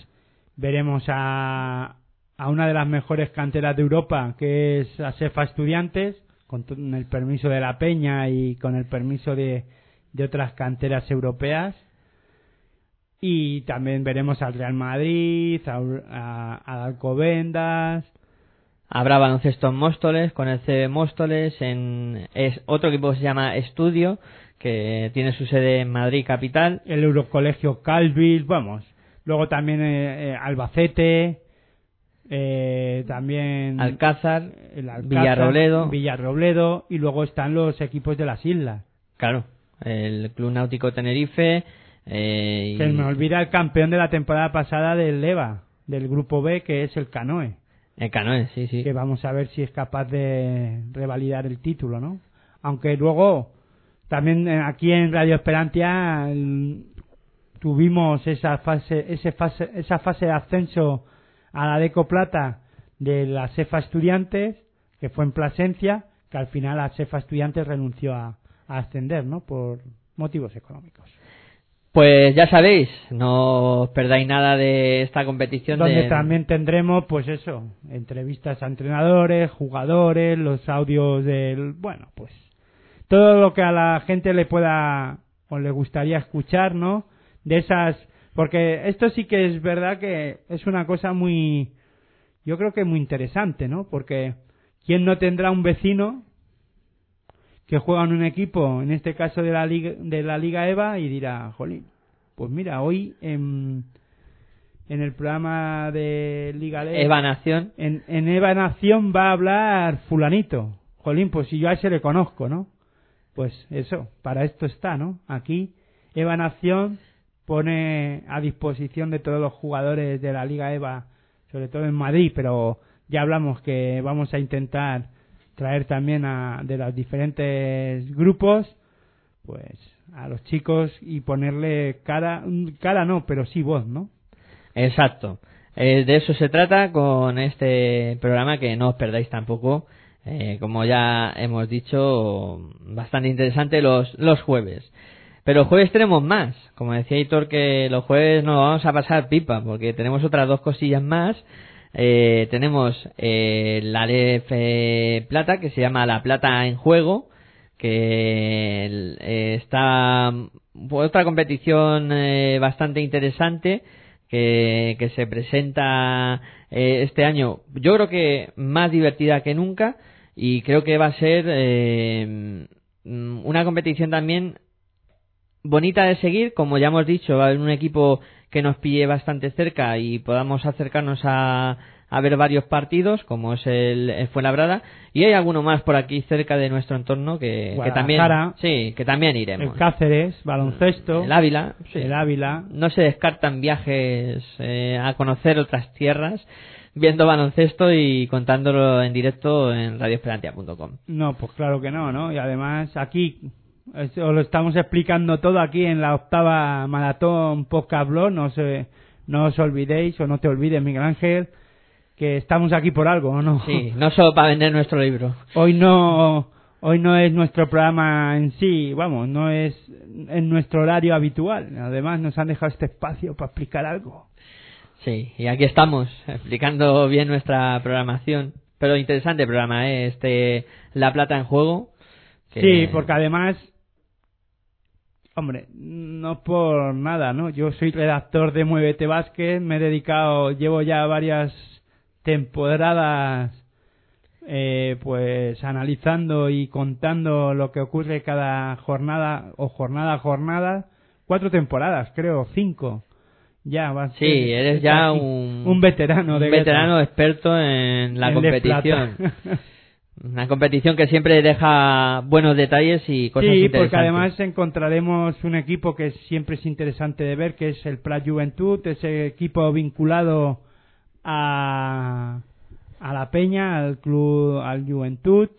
S3: veremos a, a una de las mejores canteras de Europa, que es ASEFA Estudiantes, con el permiso de la Peña y con el permiso de, de otras canteras europeas. Y también veremos al Real Madrid, a, a, a Alcobendas.
S2: Habrá baloncesto en Móstoles con el CB Móstoles, en es otro equipo que se llama Estudio que tiene su sede en Madrid capital.
S3: el Eurocolegio Calvis, vamos. Luego también eh, eh, Albacete, eh, también
S2: Alcázar,
S3: el Alcázar,
S2: Villarrobledo.
S3: Villarrobledo, y luego están los equipos de las islas.
S2: Claro, el Club Náutico Tenerife. Eh, y-
S3: Que me olvida el campeón de la temporada pasada del EVA, del grupo B, que es el Canoe.
S2: El Canoe, sí, sí.
S3: Que vamos a ver si es capaz de revalidar el título, ¿no? Aunque luego, también eh, aquí en Radio Esperantia tuvimos esa fase, ese fase, esa fase de ascenso a la Deco Plata de la Cefa Estudiantes, que fue en Plasencia, que al final la Cefa Estudiantes renunció a, a ascender, ¿no? Por motivos económicos.
S2: Pues ya sabéis, no os perdáis nada de esta competición.
S3: donde
S2: de-
S3: también tendremos pues eso entrevistas a entrenadores jugadores los audios del bueno pues todo lo que a la gente le pueda o le gustaría escuchar no de esas porque esto sí que es verdad que es una cosa muy yo creo que muy interesante no porque quién no tendrá un vecino que juega en un equipo en este caso de la liga de la liga Eva y dirá jolín pues mira hoy en en el programa de Liga Ley,
S2: Eva Nación.
S3: en, en Eva Nación va a hablar fulanito. Jolín, pues si yo a ese le conozco, ¿no? Pues eso, para esto está, ¿no? Aquí Eva Nación pone a disposición de todos los jugadores de la Liga Eva, sobre todo en Madrid, pero ya hablamos que vamos a intentar traer también a, de los diferentes grupos, pues a los chicos y ponerle cara, cara no, pero sí voz, ¿no?
S2: Exacto. Eh, de eso se trata con este programa que no os perdáis tampoco. eh, como ya hemos dicho, bastante interesante los, los jueves. Pero jueves tenemos más. Como decía Hitor, que los jueves nos vamos a pasar pipa, porque tenemos otras dos cosillas más. Eh, tenemos eh, la LF Plata, que se llama La Plata en Juego, que eh, está pues, otra competición eh, bastante interesante que, que se presenta eh, este año. Yo creo que más divertida que nunca y creo que va a ser eh, una competición también bonita de seguir, como ya hemos dicho, va a haber un equipo que nos pille bastante cerca y podamos acercarnos a, a ver varios partidos, como es el, el Fuenlabrada, y hay alguno más por aquí cerca de nuestro entorno que, que también, sí, que también
S3: El
S2: iremos.
S3: Cáceres, baloncesto,
S2: El Ávila, sí.
S3: el Ávila.
S2: No se descartan viajes eh, a conocer otras tierras, viendo baloncesto y contándolo en directo en radioesperantia.com.
S3: No, pues claro que no, ¿no? Y además aquí es- os lo estamos explicando todo aquí en la octava maratón podcast blog, no se, no os olvidéis o no te olvides Miguel Ángel que estamos aquí por algo, ¿o no?
S2: Sí, no solo para vender nuestro libro.
S3: Hoy no hoy no es nuestro programa en sí, vamos, no es en nuestro horario habitual. Además nos han dejado este espacio para explicar algo.
S2: Sí, y aquí estamos explicando bien nuestra programación. Pero interesante programa, ¿eh? Este La Plata en Juego. que-
S3: Sí, porque además, hombre, no por nada, ¿no? Yo soy redactor de Muévete Vázquez, me he dedicado, llevo ya varias temporadas, eh, pues analizando y contando lo que ocurre cada jornada o jornada a jornada. Cuatro temporadas, creo, cinco. Ya, va a ser-
S2: Sí, eres ya un,
S3: un veterano de
S2: un veterano experto en la
S3: En
S2: competición. Una competición que siempre deja buenos detalles y cosas
S3: Sí,
S2: interesantes.
S3: porque además encontraremos un equipo que siempre es interesante de ver, que es el Prat Juventud, ese equipo vinculado a, a la Peña, al club, al Juventud.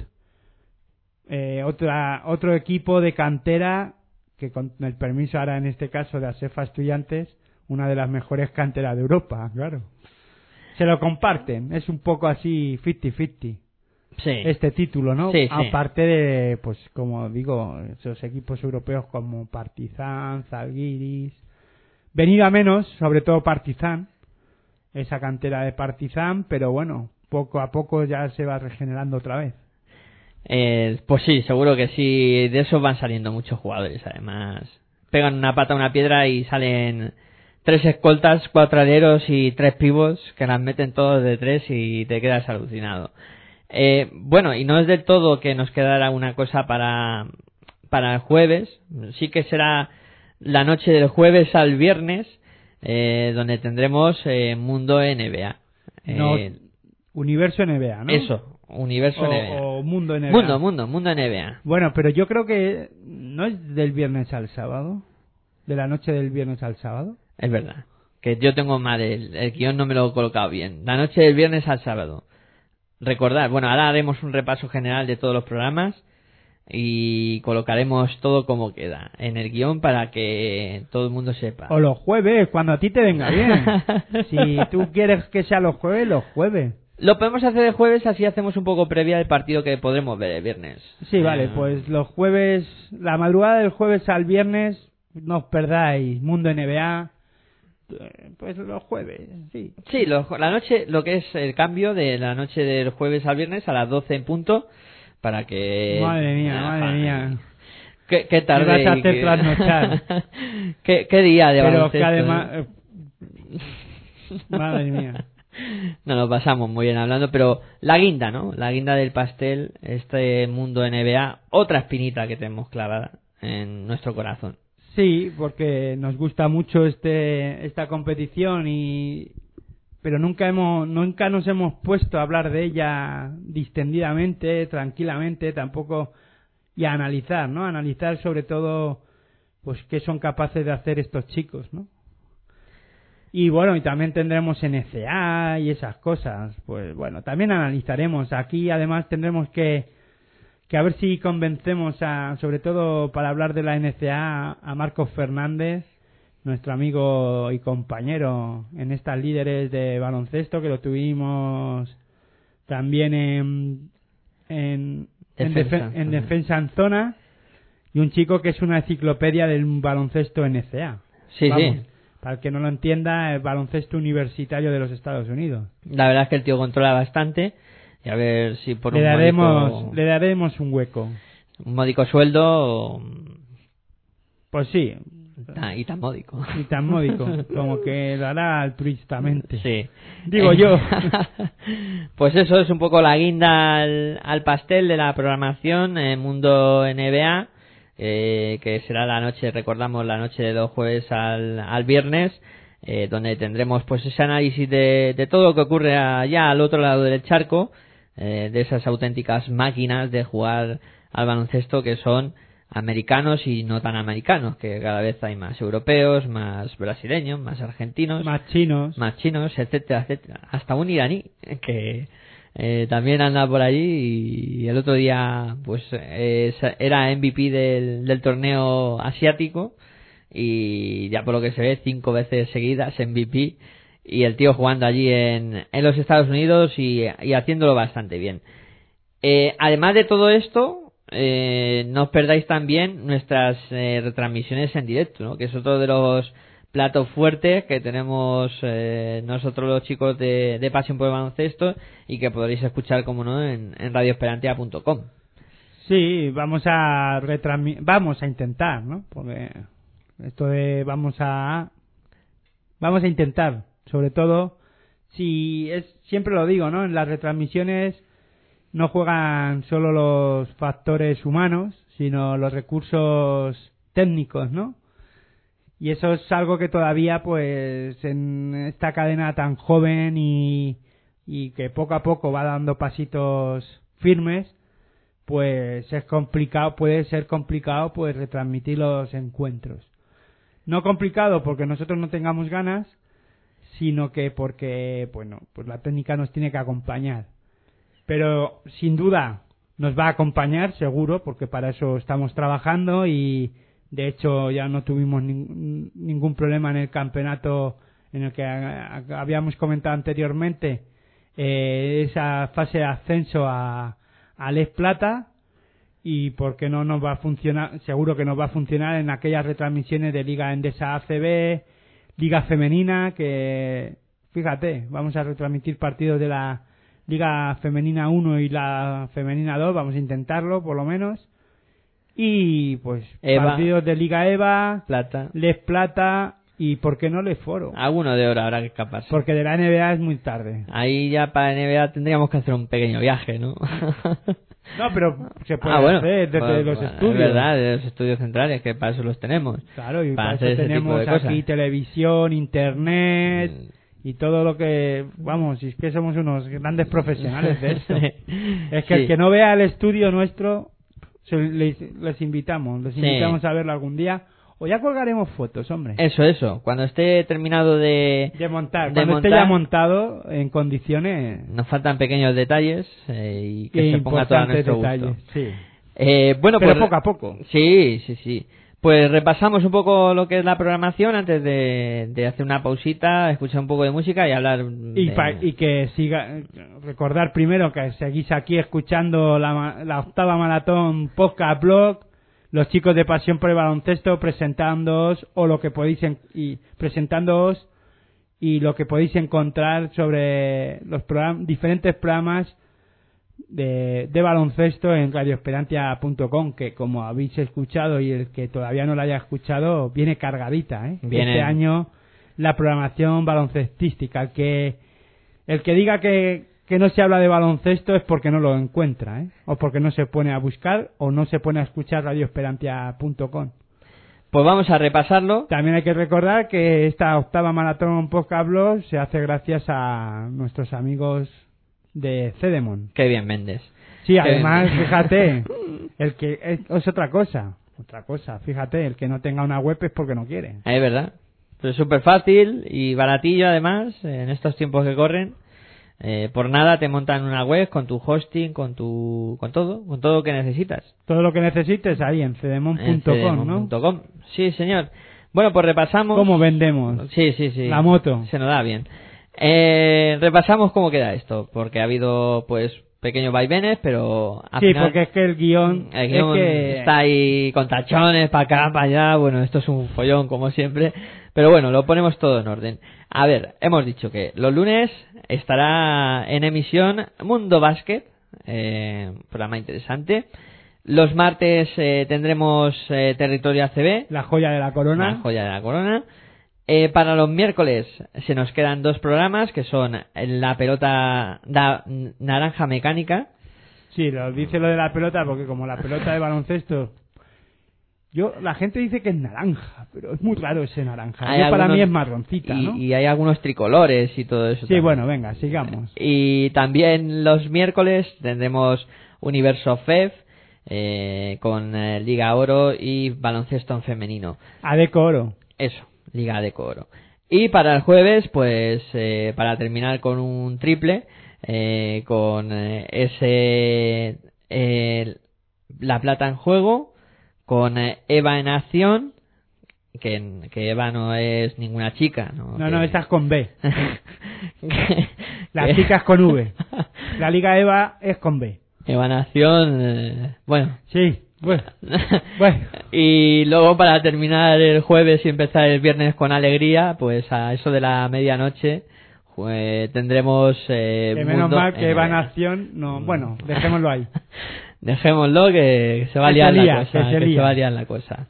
S3: Eh, otra, otro equipo de cantera, que con el permiso ahora en este caso de Asefa Estudiantes, una de las mejores canteras de Europa, claro. Se lo comparten, es un poco así 50-50
S2: Sí.
S3: este título, ¿no?
S2: Sí.
S3: Aparte de, pues como digo, esos equipos europeos como Partizan, Zalgiris, venido a menos, sobre todo Partizan, esa cantera de Partizan, pero bueno, poco a poco ya se va regenerando otra vez.
S2: Eh, pues sí, seguro que sí. De eso van saliendo muchos jugadores, además. Pegan una pata a una piedra y salen tres escoltas, cuatro aleros y tres pivos que las meten todos de tres y te quedas alucinado. Eh, bueno, y no es del todo que nos quedara una cosa para, para el jueves. Sí que será la noche del jueves al viernes, eh, donde tendremos eh, Mundo NBA.
S3: No,
S2: Eh,
S3: Universo NBA, ¿no?
S2: eso, Universo
S3: o,
S2: NBA.
S3: o Mundo NBA.
S2: Mundo, mundo, mundo NBA.
S3: Bueno, pero yo creo que no es del viernes al sábado. De la noche del viernes al sábado.
S2: Es verdad. Que yo tengo mal el, el guion, no me lo he colocado bien. La noche del viernes al sábado. Recordad, bueno, ahora haremos un repaso general de todos los programas y colocaremos todo como queda en el guion para que todo el mundo sepa.
S3: O los jueves, cuando a ti te venga bien. si tú quieres que sea los jueves, los jueves.
S2: Lo podemos hacer el jueves, así hacemos un poco previa del partido que podremos ver el viernes.
S3: Sí, vale,
S2: Eh,
S3: pues los jueves, la madrugada del jueves al viernes, no os perdáis Mundo NBA. Eh, Pues los jueves, sí.
S2: Sí, lo- la noche, lo que es el cambio de la noche del jueves al viernes a las 12 en punto, para que...
S3: Madre mía,
S2: Ah,
S3: madre mía.
S2: Qué, qué tarde.
S3: vas a
S2: y
S3: hacer
S2: qué-
S3: trasnochar.
S2: ¿Qué, qué día de
S3: Pero que además...
S2: ¿eh?
S3: eh, Madre mía.
S2: No nos pasamos muy bien hablando, pero la guinda, ¿no? La guinda del pastel, este mundo NBA, otra espinita que tenemos clavada en nuestro corazón.
S3: Sí, porque nos gusta mucho este esta competición y pero nunca hemos nunca nos hemos puesto a hablar de ella distendidamente, tranquilamente, tampoco y a analizar, ¿no? Analizar sobre todo pues qué son capaces de hacer estos chicos, ¿no? Y bueno, y también tendremos NCA y esas cosas. Pues bueno, también analizaremos. Aquí además tendremos que, que a ver si convencemos a, sobre todo para hablar de la NCA, a Marcos Fernández, nuestro amigo y compañero en estas líderes de baloncesto, que lo tuvimos también en, en, en,
S2: Defensa,
S3: defe- en defensa en zona, y un chico que es una enciclopedia del baloncesto NCA.
S2: Sí,
S3: Vamos,
S2: sí.
S3: Para el que no lo entienda, el baloncesto universitario de los Estados Unidos.
S2: La verdad es que el tío controla bastante. Y a ver si por
S3: le
S2: un,
S3: daremos,
S2: módico,
S3: le daremos un hueco.
S2: un módico sueldo.
S3: Pues sí,
S2: y tan módico.
S3: y tan módico, como que lo hará altruistamente.
S2: Sí.
S3: Digo yo.
S2: pues eso es un poco la guinda al, al pastel de la programación en Mundo NBA, eh, que será la noche, recordamos, la noche de los jueves al, al viernes, eh, donde tendremos pues ese análisis de, de todo lo que ocurre allá al otro lado del charco, eh, de esas auténticas máquinas de jugar al baloncesto que son americanos y no tan americanos, que cada vez hay más europeos, más brasileños, más argentinos
S3: Más chinos.
S2: más chinos, etcétera, etcétera. Hasta un iraní que eh, también anda por allí y el otro día pues eh, era MVP del, del torneo asiático y ya por lo que se ve cinco veces seguidas MVP y el tío jugando allí en, en los Estados Unidos y, y haciéndolo bastante bien. Eh, además de todo esto, eh, no os perdáis también nuestras eh, retransmisiones en directo, ¿no? que es otro de los platos fuertes que tenemos eh, nosotros los chicos de, de Pasión por el Baloncesto y que podréis escuchar, como no, en, en.
S3: Sí, vamos a vamos a intentar, ¿no? Porque esto de vamos a vamos a intentar, sobre todo si es siempre lo digo, ¿no? En las retransmisiones no juegan solo los factores humanos, sino los recursos técnicos, ¿no? Y eso es algo que todavía, pues, en esta cadena tan joven y, y que poco a poco va dando pasitos firmes, pues es complicado, puede ser complicado, pues, retransmitir los encuentros. No complicado porque nosotros no tengamos ganas, sino que porque, bueno, pues la técnica nos tiene que acompañar. Pero, sin duda, nos va a acompañar, seguro, porque para eso estamos trabajando y, de hecho, ya no tuvimos nin- ningún problema en el campeonato en el que habíamos comentado anteriormente, eh, esa fase de ascenso a, a Les Plata y porque no nos va a funcionar, seguro que nos va a funcionar en aquellas retransmisiones de Liga Endesa ACB, Liga Femenina, que fíjate, vamos a retransmitir partidos de la Liga Femenina 1 y la Femenina 2, vamos a intentarlo por lo menos. Y pues
S2: Eva.
S3: partidos de Liga EVA,
S2: Plata.
S3: Les Plata y por qué no Les Foro.
S2: Alguno de oro habrá que escaparse.
S3: Porque de la NBA es muy tarde.
S2: Ahí ya para NBA tendríamos que hacer un pequeño viaje, ¿no?
S3: No, pero se puede
S2: ah, bueno.
S3: hacer desde
S2: Bueno,
S3: los
S2: bueno,
S3: estudios.
S2: Es verdad, de los estudios centrales, que para eso los tenemos.
S3: Claro, y
S2: Para
S3: eso tenemos
S2: cosas.
S3: aquí televisión, internet
S2: Mm.
S3: y todo lo que vamos y es que somos unos grandes profesionales de esto es que
S2: Sí.
S3: el que no vea el estudio nuestro les, les invitamos les
S2: Sí.
S3: invitamos a verlo algún día o ya colgaremos fotos hombre
S2: Eso, eso. Cuando esté terminado de...
S3: de montar
S2: de
S3: cuando esté
S2: montar.
S3: ya montado en condiciones
S2: Nos faltan pequeños detalles eh, y que se ponga todo a nuestro
S3: detalles
S2: gusto.
S3: sí
S2: Eh, bueno,
S3: pero
S2: pues...
S3: poco a poco
S2: Sí, sí, sí. Pues repasamos un poco lo que es la programación antes de, de hacer una pausita, escuchar un poco de música y hablar.
S3: y,
S2: de-
S3: pa- y que siga recordar primero que seguís aquí escuchando la, la octava maratón podcast blog los chicos de pasión por el baloncesto presentándoos o lo que podéis en- y presentándoos y lo que podéis encontrar sobre los program- diferentes programas de, de baloncesto en radioesperantia.com que como habéis escuchado y el que todavía no la haya escuchado viene cargadita ¿eh?
S2: Viene-
S3: este año la programación baloncestística el que el que diga que, que no se habla de baloncesto es porque no lo encuentra ¿eh? o porque no se pone a buscar o no se pone a escuchar radioesperantia.com
S2: Pues vamos a repasarlo.
S3: también hay que recordar que esta octava maratón podcast blog se hace gracias a nuestros amigos de Cedemon
S2: Qué bien, Méndez.
S3: Sí,
S2: Qué
S3: además,
S2: bien.
S3: fíjate, el que es, es otra cosa, otra cosa, fíjate, el que no tenga una web es porque no quiere.
S2: Es verdad. Es súper fácil y baratillo además en estos tiempos que corren. Eh, por nada te montan una web con tu hosting, con tu, con todo, con todo lo que necesitas.
S3: Todo lo que necesites ahí en cedemon.com, ¿no?
S2: Sí, señor. Bueno, pues repasamos.
S3: ¿Cómo vendemos?
S2: Sí, sí, sí.
S3: La moto.
S2: Se nos da bien. Eh, repasamos cómo queda esto, porque ha habido, pues, pequeños vaivenes, pero al
S3: Sí,
S2: final
S3: porque es que el guion,
S2: el guion
S3: es que
S2: está ahí con tachones para acá, para allá. Bueno, esto es un follón, como siempre. Pero bueno, lo ponemos todo en orden. A ver, hemos dicho que los lunes estará en emisión Mundo Basket, eh, programa interesante. Los martes eh, tendremos eh, Territorio ACB,
S3: la joya de la corona.
S2: la joya de la corona. Eh, para los miércoles se nos quedan dos programas que son la pelota da- naranja mecánica.
S3: Sí, lo dice lo de la pelota porque como la pelota de baloncesto yo la gente dice que es naranja, pero es muy raro ese naranja. Yo para mí es marroncita,
S2: y,
S3: ¿no?
S2: y hay algunos tricolores y todo eso.
S3: Sí,
S2: también.
S3: bueno, venga, sigamos.
S2: Y también los miércoles tendremos Universo FEF eh, con eh, Liga Oro y baloncesto en femenino.
S3: Adeco Oro.
S2: Eso, Liga de Oro. Y para el jueves, pues eh, para terminar con un triple, eh, con eh, ese La Plata en juego, con eh, Eva en acción, que, que Eva no es ninguna chica. No,
S3: No, no, esta es con B.
S2: que-
S3: La
S2: que-
S3: chica es con V. La Liga Eva es con B.
S2: Eva en acción, eh, bueno.
S3: Sí, bueno. Bueno.
S2: Y luego para terminar el jueves y empezar el viernes con alegría, pues a eso de la medianoche pues, tendremos... Eh,
S3: Que menos
S2: Mundo
S3: mal que Eva en
S2: NBA.
S3: acción, no, bueno, dejémoslo ahí.
S2: Dejémoslo que se va a liar
S3: lía,
S2: la cosa.
S3: que se
S2: que se
S3: lía.
S2: va a liar la cosa.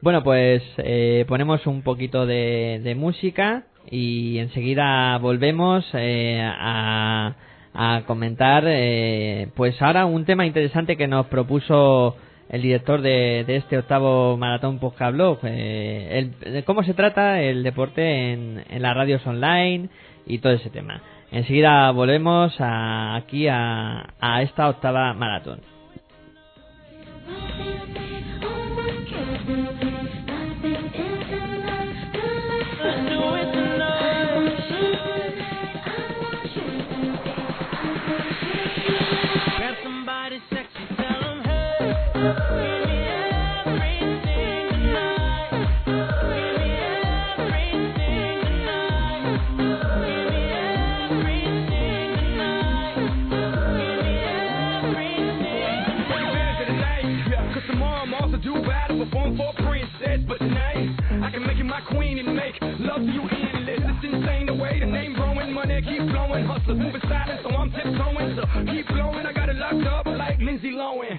S2: Bueno, pues eh, ponemos un poquito de, de música y enseguida volvemos eh, a, a comentar, eh, pues ahora un tema interesante que nos propuso el director de, de este octavo maratón podcast blog, eh, el- cómo se trata el deporte en, en las radios online y todo ese tema. Enseguida volvemos a- aquí a, a esta octava maratón.
S4: Grab somebody sexy, tell 'em, hey,
S1: flowing. Hustlers moving silent, so I'm tiptoeing. So keep blowing, I got it locked up like Lindsay Lohan.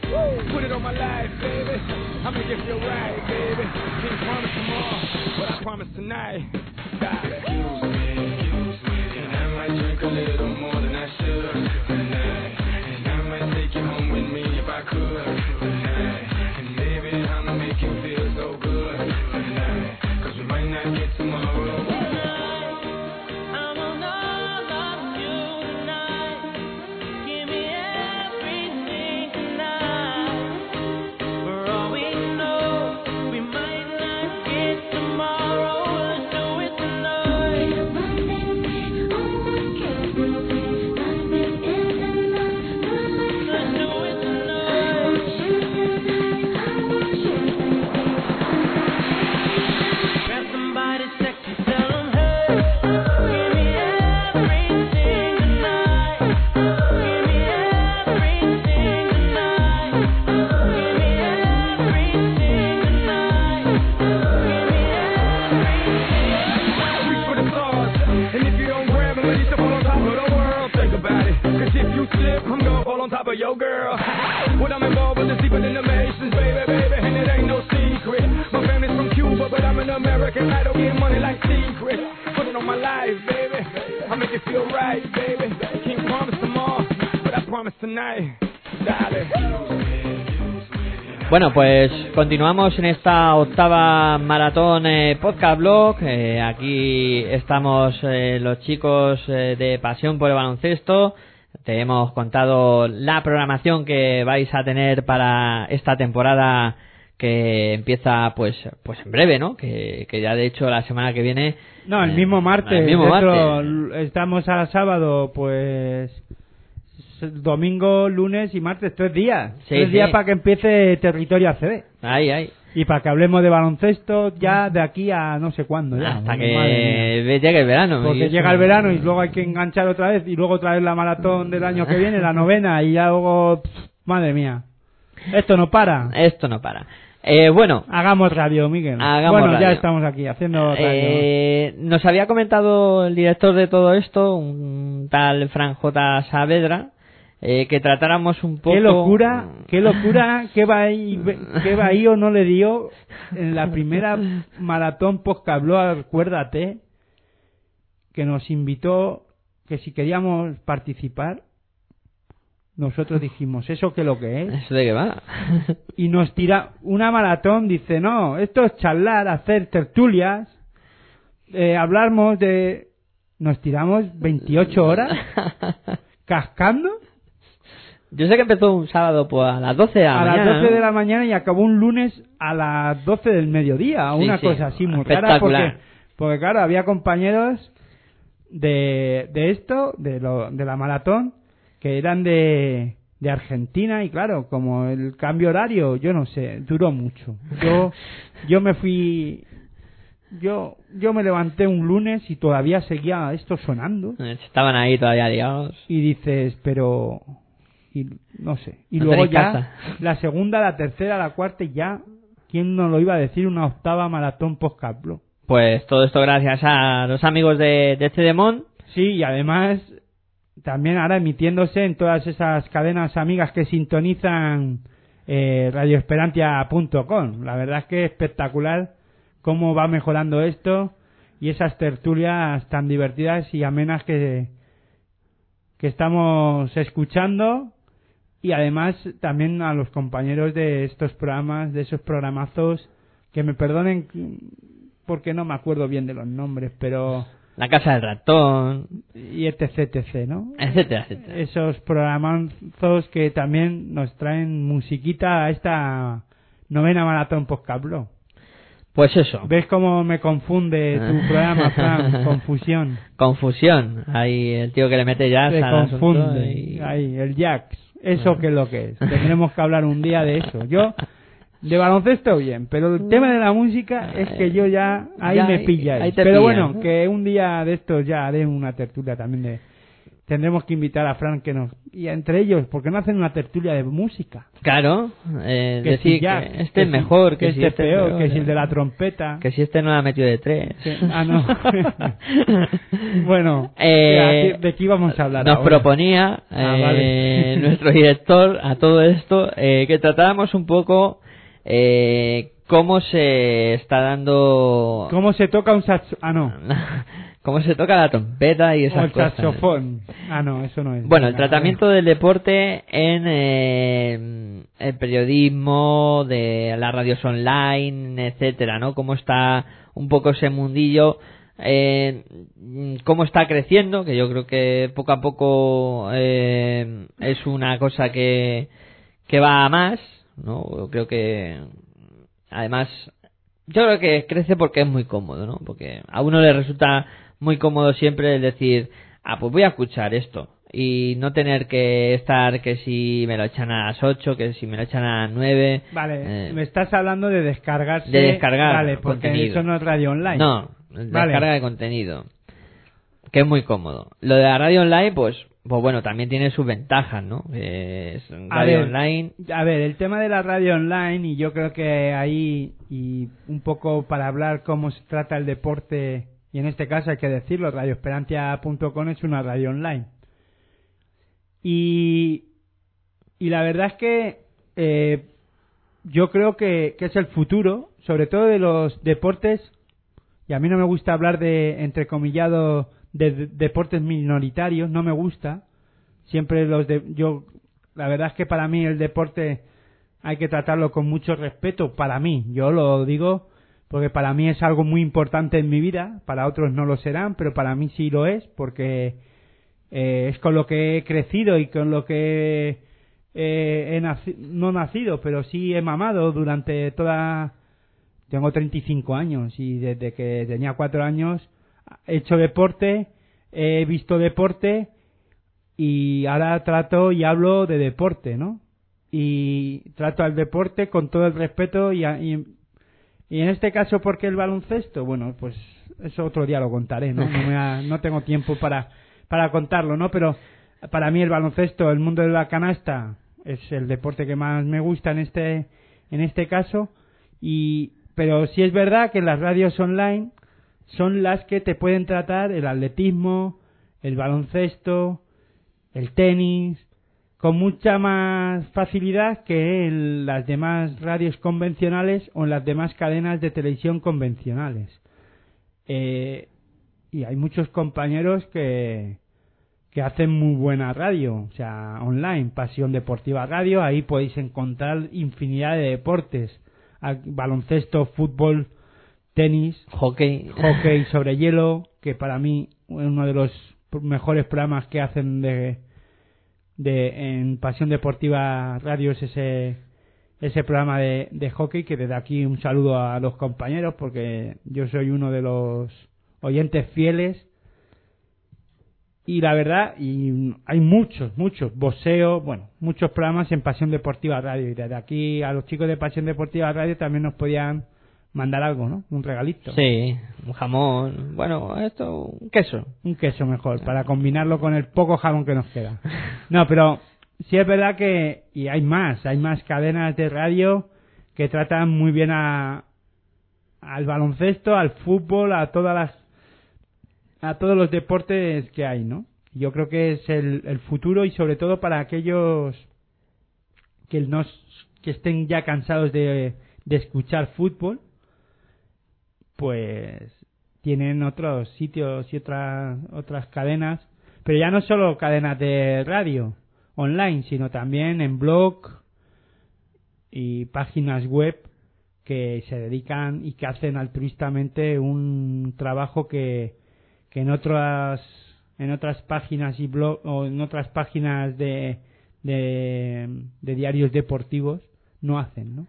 S1: Put it on my life, baby. I'm gonna give you ride, baby. Can't promise tomorrow, but I promise tonight. Excuse
S5: of your girl. What I'm involved with is deeper than the Masons, baby, baby. And it ain't no secret. My family's from Cuba, but I'm an American. I don't get money like secret. Put it on my life, baby. I make it feel right, baby. Can't promise tomorrow, but I promise tonight, darling.
S2: Bueno, pues continuamos en esta octava maratón eh, podcast blog. Eh, aquí estamos eh, los chicos eh, de Pasión por el Baloncesto. Te hemos contado la programación que vais a tener para esta temporada que empieza pues pues en breve, ¿no? Que, que ya de hecho la semana que viene
S3: No, el
S2: eh,
S3: mismo martes.
S2: el mismo martes.
S3: Estamos a sábado, pues. Domingo, lunes y martes, tres días.
S2: Sí,
S3: tres
S2: sí.
S3: días para que empiece territorio ACB.
S2: Ahí, ahí.
S3: Y para que hablemos de baloncesto ya de aquí a no sé cuándo. Ya,
S2: Hasta que llegue el verano.
S3: Porque llega el verano y luego hay que enganchar otra vez y luego otra vez la maratón del año que viene, la novena y ya luego, pff, madre mía, esto no para.
S2: Esto no para. Eh, bueno,
S3: Hagamos radio, Miguel.
S2: Hagamos
S3: bueno, ya estamos aquí haciendo radio.
S2: Eh, nos había comentado el director de todo esto, un tal Fran J. Saavedra, eh, que tratáramos un poco...
S3: Qué locura, qué locura, qué bahí, qué bahío no le dio en la primera maratón post que habló, acuérdate, que nos invitó, que si queríamos participar, nosotros dijimos, ¿eso qué es lo que es?
S2: ¿Eso de qué va?
S3: y nos tira una maratón, dice, no, esto es charlar, hacer tertulias, eh, hablamos de... Nos tiramos 28 horas cascando
S2: Yo sé que empezó un sábado pues, a las 12 de la
S3: a
S2: mañana.
S3: las 12
S2: ¿no?
S3: de la mañana y acabó un lunes a las 12 del mediodía,
S2: Sí,
S3: una
S2: sí,
S3: cosa así muy rara porque, porque claro, había compañeros de, de esto, de, lo, de la maratón, que eran de, de Argentina y claro, como el cambio horario, yo no sé, duró mucho. Yo, yo me fui, yo, yo me levanté un lunes y todavía seguía esto sonando
S2: Eh, Estaban ahí todavía ligados.
S3: y dices, pero y no sé. Y
S2: No
S3: luego ya
S2: casa.
S3: la segunda, la tercera, la cuarta y ya quién nos lo iba a decir una octava maratón post Caplo.
S2: Pues todo esto gracias a los amigos de, de Cedemón.
S3: Sí, y además también ahora emitiéndose en todas esas cadenas amigas que sintonizan eh, radioesperantia.com. La verdad es que es espectacular cómo va mejorando esto y esas tertulias tan divertidas y amenas que, que estamos escuchando y además también a los compañeros de estos programas, de esos programazos, que me perdonen porque no me acuerdo bien de los nombres, pero
S2: La Casa del Ratón,
S3: y etc, etc, ¿no?
S2: etcétera, etcétera.
S3: Esos programazos que también nos traen musiquita a esta novena maratón postcablo.
S2: Pues eso,
S3: ¿Ves cómo me confunde tu programa, Fran? Confusión.
S2: confusión. Ahí el tío que le mete jazz al asunto
S3: confunde.
S2: y-
S3: Ahí, el Jax. ¿Eso qué es lo que es? Tendremos que hablar un día de eso. Yo, de baloncesto bien, pero el tema de la música es que yo ya, ahí
S2: Ya
S3: me pilla.
S2: ahí
S3: Pero
S2: pillan,
S3: bueno,
S2: ¿no?
S3: que un día de estos ya haré una tertulia también de... Tendremos que invitar a Fran que nos... Y entre ellos, ¿por qué no hacen una tertulia de música?
S2: Claro, eh,
S3: Que
S2: decir
S3: si Jax,
S2: que este es
S3: si-
S2: mejor, que,
S3: que
S2: si
S3: este es peor, que si
S2: eh.
S3: el de la trompeta.
S2: Que si este no la metió de tres.
S3: Que- ah, no. bueno,
S2: Eh,
S3: ¿de, qué íbamos a hablar
S2: Nos
S3: ahora?
S2: proponía
S3: Ah,
S2: eh,
S3: vale.
S2: nuestro director a todo esto eh, que tratáramos un poco eh, cómo se está dando
S3: ¿Cómo se toca un saxo... Ah, no.
S2: cómo se toca la trompeta y
S3: O
S2: esas
S3: el
S2: cosas.
S3: saxofón. Ah, no, eso no es.
S2: Bueno, el tratamiento del deporte en eh, el periodismo, de las radios online, etcétera, ¿no? Cómo está un poco ese mundillo, eh, cómo está creciendo, que yo creo que poco a poco eh, es una cosa que, que va a más, ¿no? Yo creo que, además, yo creo que crece porque es muy cómodo, ¿no? Porque a uno le resulta muy cómodo siempre el decir, ah, pues voy a escuchar esto. Y no tener que estar que si me lo echan a las 8, que si me lo echan a las 9.
S3: Vale,
S2: eh,
S3: me estás hablando de descargarse.
S2: de descargar
S3: Vale, porque
S2: contenido.
S3: eso no es radio online.
S2: No,
S3: Vale.
S2: descarga de contenido. Que es muy cómodo. Lo de la radio online, pues, pues bueno, también tiene sus ventajas, ¿no? Es
S3: A
S2: radio
S3: ver,
S2: online.
S3: A ver, el tema de la radio online, y yo creo que ahí, y un poco para hablar cómo se trata el deporte, y en este caso hay que decirlo, radioesperantia.com es una radio online. Y, y la verdad es que eh, yo creo que, que es el futuro, sobre todo de los deportes, y a mí no me gusta hablar de, entrecomillado, de, de- deportes minoritarios, no me gusta. Siempre los de, yo, la verdad es que para mí el deporte hay que tratarlo con mucho respeto, para mí, yo lo digo porque para mí es algo muy importante en mi vida, para otros no lo serán, pero para mí sí lo es, porque eh, es con lo que he crecido y con lo que eh, he no nacido, pero sí he mamado durante toda... Tengo 35 años y desde que tenía 4 años he hecho deporte, he visto deporte y ahora trato y hablo de deporte, ¿no? Y trato al deporte con todo el respeto y, y, y en este caso, ¿por qué el baloncesto? Bueno, pues eso otro día lo contaré, ¿no? No, me ha- no tengo tiempo para, para contarlo, ¿no? Pero para mí el baloncesto, el mundo de la canasta, es el deporte que más me gusta en este, en este caso. Y, pero sí es verdad que las radios online son las que te pueden tratar el atletismo, el baloncesto, el tenis, con mucha más facilidad que en las demás radios convencionales o en las demás cadenas de televisión convencionales. Eh, y hay muchos compañeros que, que hacen muy buena radio, o sea, online, Pasión Deportiva Radio, ahí podéis encontrar infinidad de deportes, baloncesto, fútbol, tenis,
S2: Hockey.
S3: hockey sobre hielo, que para mí es uno de los mejores programas que hacen de, de en Pasión Deportiva Radio es ese ese programa de, de hockey que desde aquí un saludo a los compañeros porque yo soy uno de los oyentes fieles. Y la verdad y hay muchos muchos boxeo bueno muchos programas en Pasión Deportiva Radio. Y desde aquí a los chicos de Pasión Deportiva Radio también nos podían mandar algo no un regalito
S2: Sí, un jamón. Bueno, esto, un queso.
S3: un queso mejor, para combinarlo con el poco jamón que nos queda. No, pero sí es verdad que, y hay más, hay más cadenas de radio que tratan muy bien a, al baloncesto, al fútbol, a todas las, a todos los deportes que hay, ¿no? Yo creo que es el, el futuro y sobre todo para aquellos que no, que estén ya cansados de, de escuchar fútbol, pues tienen otros sitios y otras otras cadenas, pero ya no solo cadenas de radio online, sino también en blog y páginas web que se dedican y que hacen altruistamente un trabajo que, que en otras en otras páginas y blog o en otras páginas de, de, de diarios deportivos no hacen, ¿no?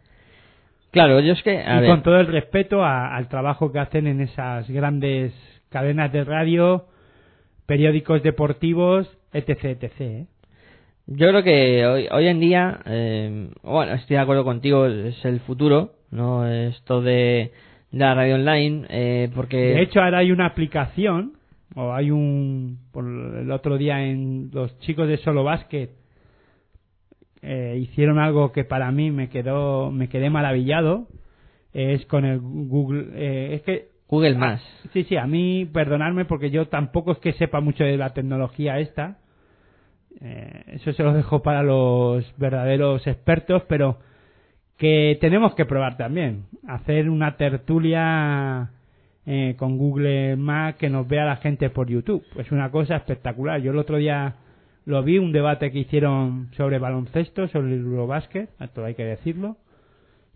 S2: Claro, yo es que, a
S3: y
S2: ver,
S3: con todo el respeto a- al trabajo que hacen en esas grandes cadenas de radio, periódicos deportivos, etc, etc. ¿eh?
S2: yo creo que hoy, hoy en día, eh, bueno, estoy de acuerdo contigo, es el futuro, ¿no? Esto de, de la radio online, eh, porque...
S3: De hecho, ahora hay una aplicación, o hay un, por el otro día en los chicos de Solo Basket eh, hicieron algo que para mí me quedó, me quedé maravillado, es con el Google, eh, es que
S2: Google Más.
S3: Sí, sí, a mí, perdonadme porque yo tampoco es que sepa mucho de la tecnología esta. Eh, eso se lo dejo para los verdaderos expertos, pero que tenemos que probar también. Hacer una tertulia eh, con Google Mac que nos vea la gente por YouTube. Es una cosa espectacular. Yo el otro día lo vi, un debate que hicieron sobre baloncesto, sobre el Eurobasket, esto hay que decirlo.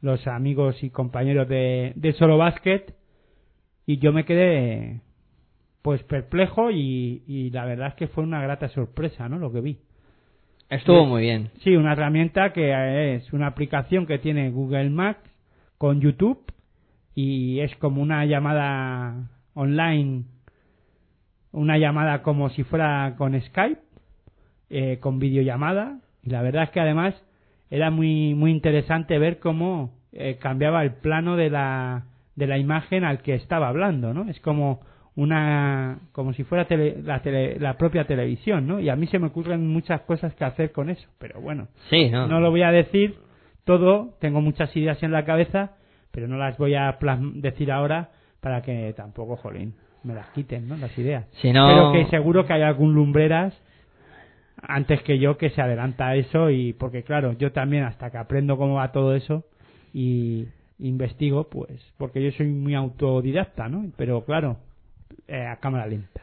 S3: Los amigos y compañeros de, de Solo Basket y yo me quedé pues perplejo y, y la verdad es que fue una grata sorpresa no lo que vi
S2: Estuvo muy bien.
S3: sí una herramienta que es una aplicación que tiene Google Maps con YouTube y es como una llamada online una llamada como si fuera con Skype eh, con videollamada y la verdad es que además era muy muy interesante ver cómo eh, cambiaba el plano de la de la imagen al que estaba hablando, ¿no? Es como una como si fuera tele- la, tele- la propia televisión, ¿no? Y a mí se me ocurren muchas cosas que hacer con eso, pero bueno,
S2: Sí, ¿no?
S3: no lo voy a decir todo, tengo muchas ideas en la cabeza, pero no las voy a decir ahora para que tampoco, jolín, me las quiten, ¿no? Las ideas.
S2: Si no-
S3: Pero que seguro que hay algún lumbreras antes que yo que se adelanta a eso y porque claro, yo también hasta que aprendo cómo va todo eso y investigo, pues, porque yo soy muy autodidacta, ¿no? Pero claro, eh, a cámara lenta.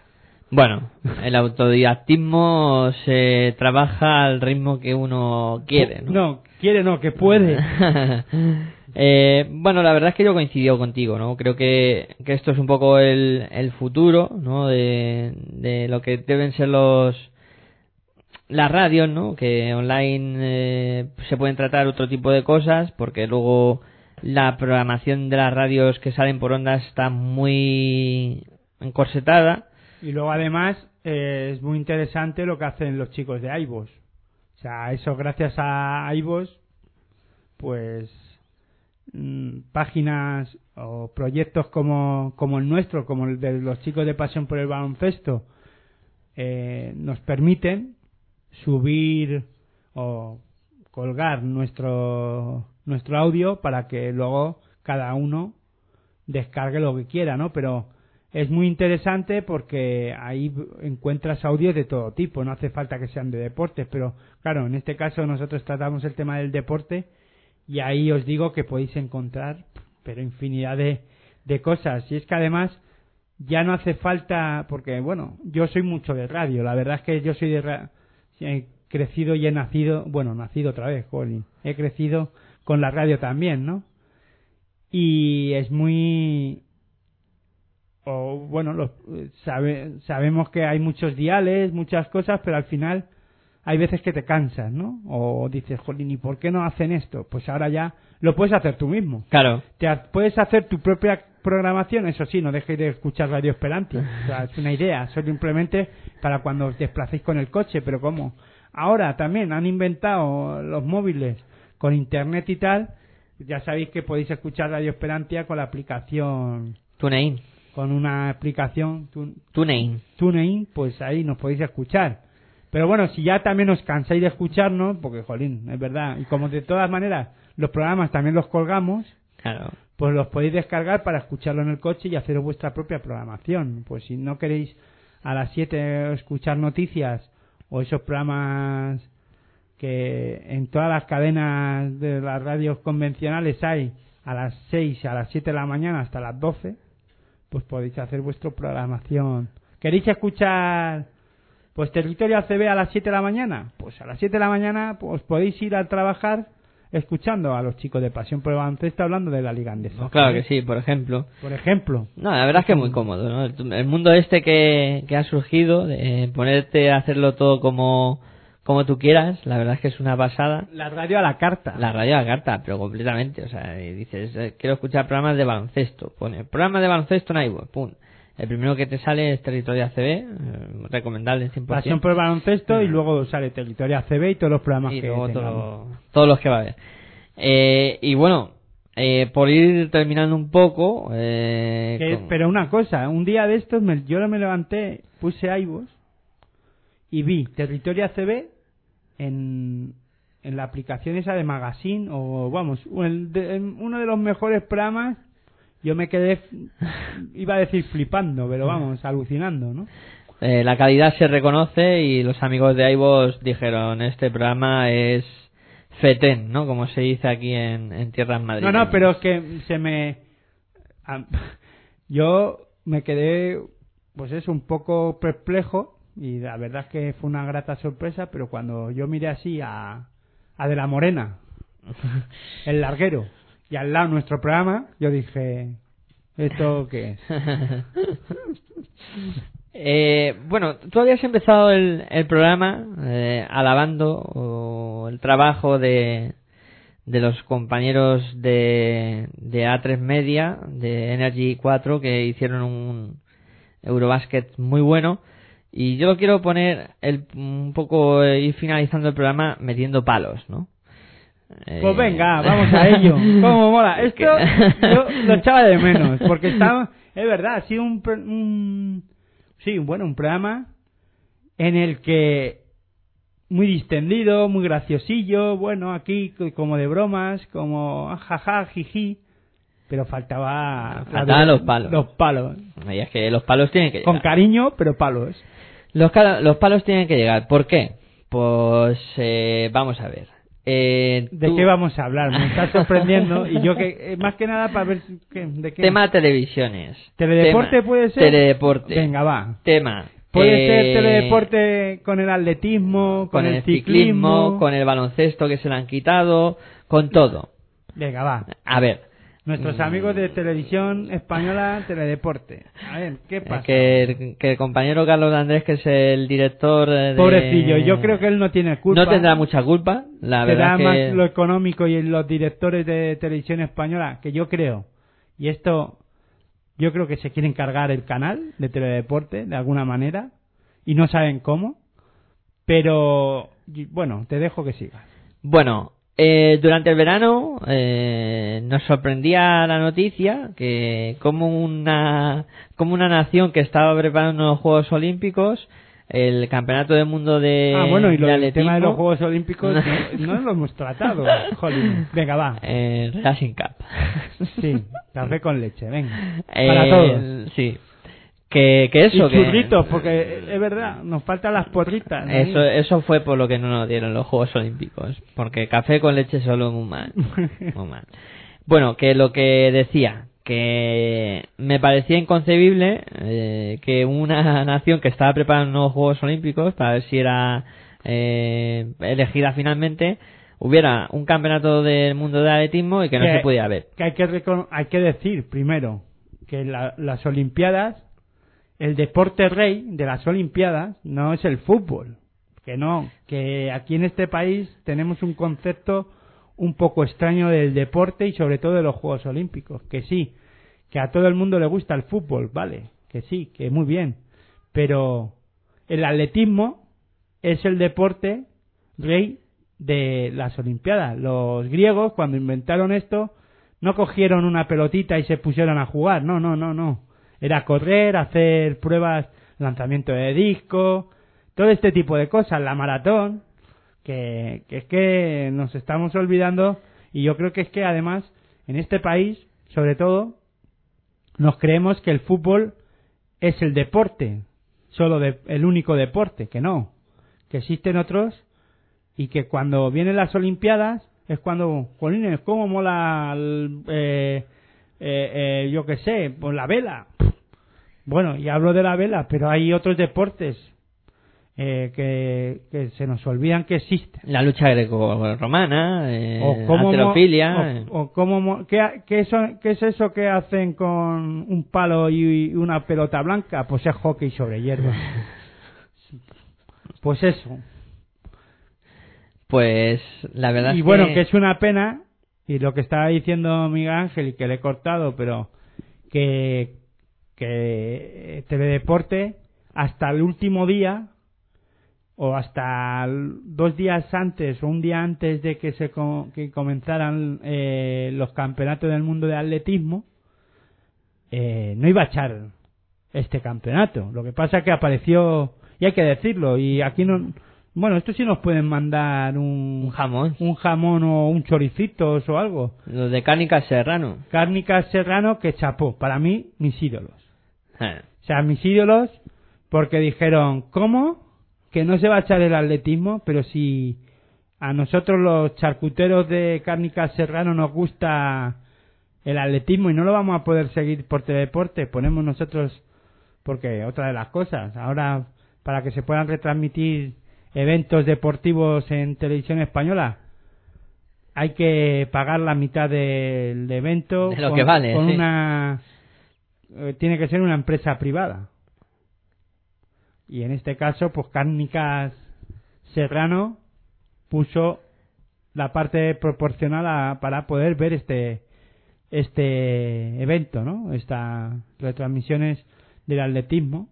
S2: Bueno, el autodidactismo se trabaja al ritmo que uno quiere, ¿no?
S3: No, quiere no, que puede.
S2: Eh, bueno, la verdad es que yo coincido contigo, ¿no? Creo que, que esto es un poco el, el futuro, ¿no? De, de lo que deben ser los las radios, ¿no? Que online eh, se pueden tratar otro tipo de cosas, porque luego la programación de las radios que salen por ondas está muy encorsetada.
S3: Y luego además eh, es muy interesante lo que hacen los chicos de iVoox. O sea, eso gracias a iVoox, pues mm, páginas o proyectos como, el nuestro, como el de los chicos de Pasión por el Baloncesto, eh, nos permiten subir o colgar nuestro nuestro audio para que luego cada uno descargue lo que quiera, ¿no? Pero es muy interesante porque ahí encuentras audios de todo tipo, no hace falta que sean de deportes, pero claro, en este caso nosotros tratamos el tema del deporte y ahí os digo que podéis encontrar pero infinidad de, de cosas y es que además ya no hace falta porque bueno, yo soy mucho de radio, la verdad es que yo soy de ra- he crecido y he nacido, bueno, nacido otra vez, jolín, he crecido con la radio también, ¿no? Y es muy o bueno, sabe- sabemos que hay muchos diales, muchas cosas, pero al final hay veces que te cansas, ¿no? O dices, jolín, ¿y por qué no hacen esto? Pues ahora ya lo puedes hacer tú mismo.
S2: Claro,
S3: Te ha- puedes hacer tu propia programación, eso sí, no dejéis de escuchar Radio Esperanto. O sea, es una idea, simplemente para cuando os desplacéis con el coche, pero ¿cómo? Ahora también han inventado los móviles con internet y tal. Ya sabéis que podéis escuchar Radio Esperantia con la aplicación,
S2: TuneIn,
S3: con una aplicación Tun-
S2: TuneIn.
S3: TuneIn, pues ahí nos podéis escuchar. Pero bueno, si ya también os cansáis de escucharnos, porque jolín, es verdad, y como de todas maneras los programas también los colgamos,
S2: Claro.
S3: pues los podéis descargar para escucharlo en el coche y hacer vuestra propia programación. Pues si no queréis a las 7 escuchar noticias o esos programas que en todas las cadenas de las radios convencionales hay a las 6, a las 7 de la mañana hasta las 12, pues podéis hacer vuestra programación. ¿Queréis escuchar pues territorio ACB a las 7 de la mañana? Pues a las 7 de la mañana pues podéis ir a trabajar escuchando a los chicos de Pasión por el Baloncesto hablando de la Liga Andesa.
S2: Claro que sí, por ejemplo.
S3: Por ejemplo,
S2: No, la verdad es que es muy cómodo, ¿no? El, el mundo este que, que ha surgido, de ponerte a hacerlo todo como, como tú quieras, la verdad es que es una pasada.
S3: la radio a la carta.
S2: La radio a la carta, pero completamente. O sea, dices, eh, quiero escuchar programas de baloncesto. Pone, programas de baloncesto en iVoox, pum. El primero que te sale es Territorio ACB, eh, recomendable 100%.
S3: Pasión por el baloncesto y luego sale Territorio ACB y todos los programas
S2: y
S3: que
S2: luego todo- todos los que va a haber. Eh, y bueno, eh, por ir terminando un poco... Eh,
S3: Que-
S2: con-
S3: Pero una cosa, un día de estos me- yo me levanté, puse iVoox y vi Territorio ACB en, en la aplicación esa de Magazine o vamos, el de- en uno de los mejores programas. Yo me quedé, iba a decir flipando, pero vamos, alucinando, ¿no?
S2: Eh, la calidad se reconoce y los amigos de iVoox dijeron este programa es fetén, ¿no? Como se dice aquí en, en tierras
S3: No,
S2: madrileñas.
S3: no, pero es que se me... Yo me quedé, pues es un poco perplejo y la verdad es que fue una grata sorpresa, pero cuando yo miré así a, a De la Morena, el larguero, y al lado nuestro programa, yo dije, ¿esto qué es?
S2: Eh, bueno, tú habías empezado el, el programa eh, alabando o, el trabajo de, de los compañeros de, de A3 Media, de Energy 4, que hicieron un Eurobasket muy bueno. Y yo lo quiero poner el, un poco, eh, ir finalizando el programa metiendo palos, ¿no? Eh,
S3: Pues venga, vamos a ello. ¿Cómo mola?
S2: es
S3: Esto yo lo echaba de menos, porque estaba, Es verdad, ha sido un, un sí, bueno, un programa en el que muy distendido, muy graciosillo, bueno, aquí co- como de bromas, como ah, jaja, jiji, pero faltaba
S2: Faltaban los palos.
S3: Los palos.
S2: Y es que los palos tienen que
S3: Con cariño, pero palos.
S2: Los, los palos tienen que llegar. ¿Por qué? Pues eh, vamos a ver. Eh,
S3: ¿De
S2: tú-
S3: qué vamos a hablar? Me está sorprendiendo y yo que eh, más que nada para ver qué- de qué
S2: Tema televisiones.
S3: teledeporte
S2: Tema-
S3: puede ser.
S2: Teledeporte.
S3: Venga, va.
S2: Tema.
S3: Puede
S2: eh,
S3: ser teledeporte con el atletismo, con,
S2: con el ciclismo, con el baloncesto que se lo han quitado, con todo.
S3: Venga, va.
S2: A ver,
S3: Nuestros
S2: Mm.
S3: amigos de televisión española, teledeporte. A ver, ¿qué pasa?
S2: que el, que el compañero Carlos Andrés, que es el director de...
S3: Pobrecillo, yo creo que él no tiene culpa.
S2: No tendrá mucha culpa, la
S3: Será
S2: verdad
S3: más
S2: que...
S3: lo económico y los directores de televisión española, que yo creo, y esto, yo creo que se quieren cargar el canal de teledeporte de alguna manera, y no saben cómo, pero bueno, te dejo que sigas.
S2: Bueno, eh, durante el verano eh, nos sorprendía la noticia que como una como una nación que estaba preparando los Juegos Olímpicos, el Campeonato del Mundo de
S3: ah, bueno, y lo
S2: de
S3: del tema de los Juegos Olímpicos no, no lo hemos tratado. Jolín. Venga, va.
S2: eh, Racing Cup.
S3: Sí, café con leche, venga.
S2: Eh,
S3: Para todos.
S2: Sí. Que, que eso,
S3: y
S2: que...
S3: churritos, porque es verdad, nos faltan las porritas. ¿no?
S2: Eso, eso fue por lo que no nos dieron los Juegos Olímpicos. Porque café con leche solo muy mal. Muy mal. Bueno, que lo que decía, que me parecía inconcebible eh, que una nación que estaba preparando unos Juegos Olímpicos para ver si era eh, elegida finalmente hubiera un campeonato del mundo de atletismo y que no se pudiera ver.
S3: que hay que hay que decir primero que la- las olimpiadas el deporte rey de las olimpiadas no es el fútbol que no que aquí en este país tenemos un concepto un poco extraño del deporte y sobre todo de los juegos olímpicos que sí que a todo el mundo le gusta el fútbol vale que sí que muy bien pero el atletismo es el deporte rey de las Olimpiadas. Los griegos, cuando inventaron esto, no cogieron una pelotita y se pusieron a jugar. No, no, no, no. Era correr, hacer pruebas, lanzamiento de disco, todo este tipo de cosas, la maratón, que, es que nos estamos olvidando y yo creo que es que además en este país, sobre todo, nos creemos que el fútbol es el deporte, solo de- el único deporte, que no, que existen otros y que cuando vienen las Olimpiadas es cuando, jolines, cómo mola, el, eh, eh, eh, yo qué sé, pues la vela. Bueno, y hablo de la vela, pero hay otros deportes eh, que, que se nos olvidan que existen.
S2: La lucha greco-romana, eh,
S3: o cómo mo-
S2: halterofilia, eh.
S3: o, o cómo mo- ¿qué, ha- qué es eso que hacen con un palo y, y una pelota blanca? Pues es hockey sobre hierba. Pues eso.
S2: Pues la verdad
S3: y
S2: es
S3: bueno,
S2: que...
S3: que es una pena, y lo que estaba diciendo Miguel Ángel, y que le he cortado, pero que, que Teledeporte, hasta el último día, o hasta dos días antes, o un día antes de que se que comenzaran eh, los campeonatos del mundo de atletismo, eh, no iba a echar este campeonato. Lo que pasa es que apareció, y hay que decirlo, y aquí no... Bueno, esto sí nos pueden mandar un,
S2: Un jamón.
S3: un jamón o un choricitos o algo.
S2: Los de Cánica Serrano.
S3: Cárnicas Serrano que chapó. Para mí, mis ídolos.
S2: Eh,
S3: O sea, mis ídolos porque dijeron, ¿cómo? Que no se va a echar el atletismo, pero si a nosotros los charcuteros de Cárnicas Serrano nos gusta el atletismo y no lo vamos a poder seguir por teledeporte, ponemos nosotros, porque otra de las cosas, ahora para que se puedan retransmitir eventos deportivos en televisión española, hay que pagar la mitad del evento
S2: De lo
S3: con,
S2: que vale,
S3: con
S2: sí.
S3: una eh, tiene que ser una empresa privada y en este caso pues Cárnicas Serrano puso la parte proporcional a- para poder ver este este evento no estas retransmisiones del atletismo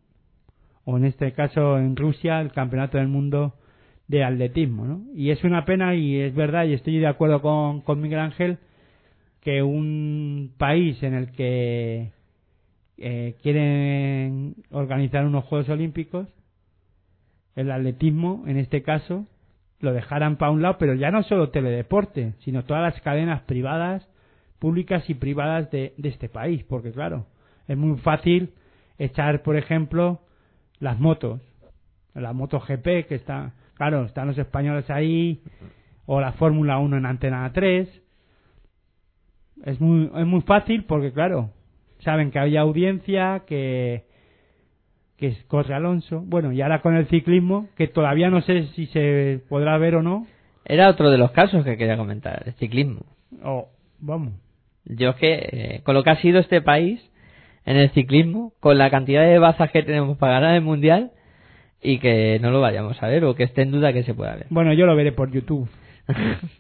S3: o en este caso en Rusia el campeonato del mundo de atletismo ¿no? y es una pena y es verdad y estoy de acuerdo con, con Miguel Ángel que un país en el que eh, quieren organizar unos Juegos Olímpicos, el atletismo, en este caso, lo dejaran para un lado, pero ya no solo teledeporte, sino todas las cadenas privadas, públicas y privadas de, este país, porque claro, es muy fácil echar, por ejemplo, las motos, la MotoGP, que está, claro, están los españoles ahí, o la Fórmula 1 en Antena 3. Es muy, es muy fácil porque, claro, saben que había audiencia, que, que corre Alonso. Bueno, y ahora con el ciclismo, que todavía no sé si se podrá ver o no,
S2: Era otro de los casos que quería comentar, el ciclismo.
S3: o vamos.
S2: Yo es que, eh, con lo que ha sido este país en el ciclismo, con la cantidad de bazas que tenemos para ganar el mundial, y que no lo vayamos a ver, o que esté en duda que se pueda ver.
S3: Bueno, yo lo veré por YouTube.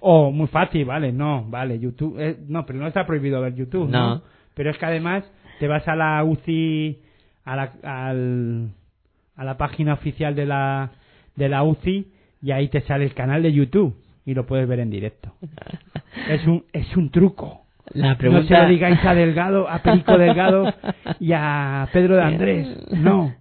S3: O muy fácil, vale, no, vale, YouTube. eh, no, pero no está prohibido ver YouTube, ¿no?
S2: No.
S3: Pero es que además te vas a la UCI, a la, al- a la página oficial de la, de la UCI y ahí te sale el canal de YouTube y lo puedes ver en directo. Es un, es un truco.
S2: La
S3: No
S2: pregunta...
S3: se lo digáis a Delgado, a Perico Delgado y a Pedro de Andrés. No.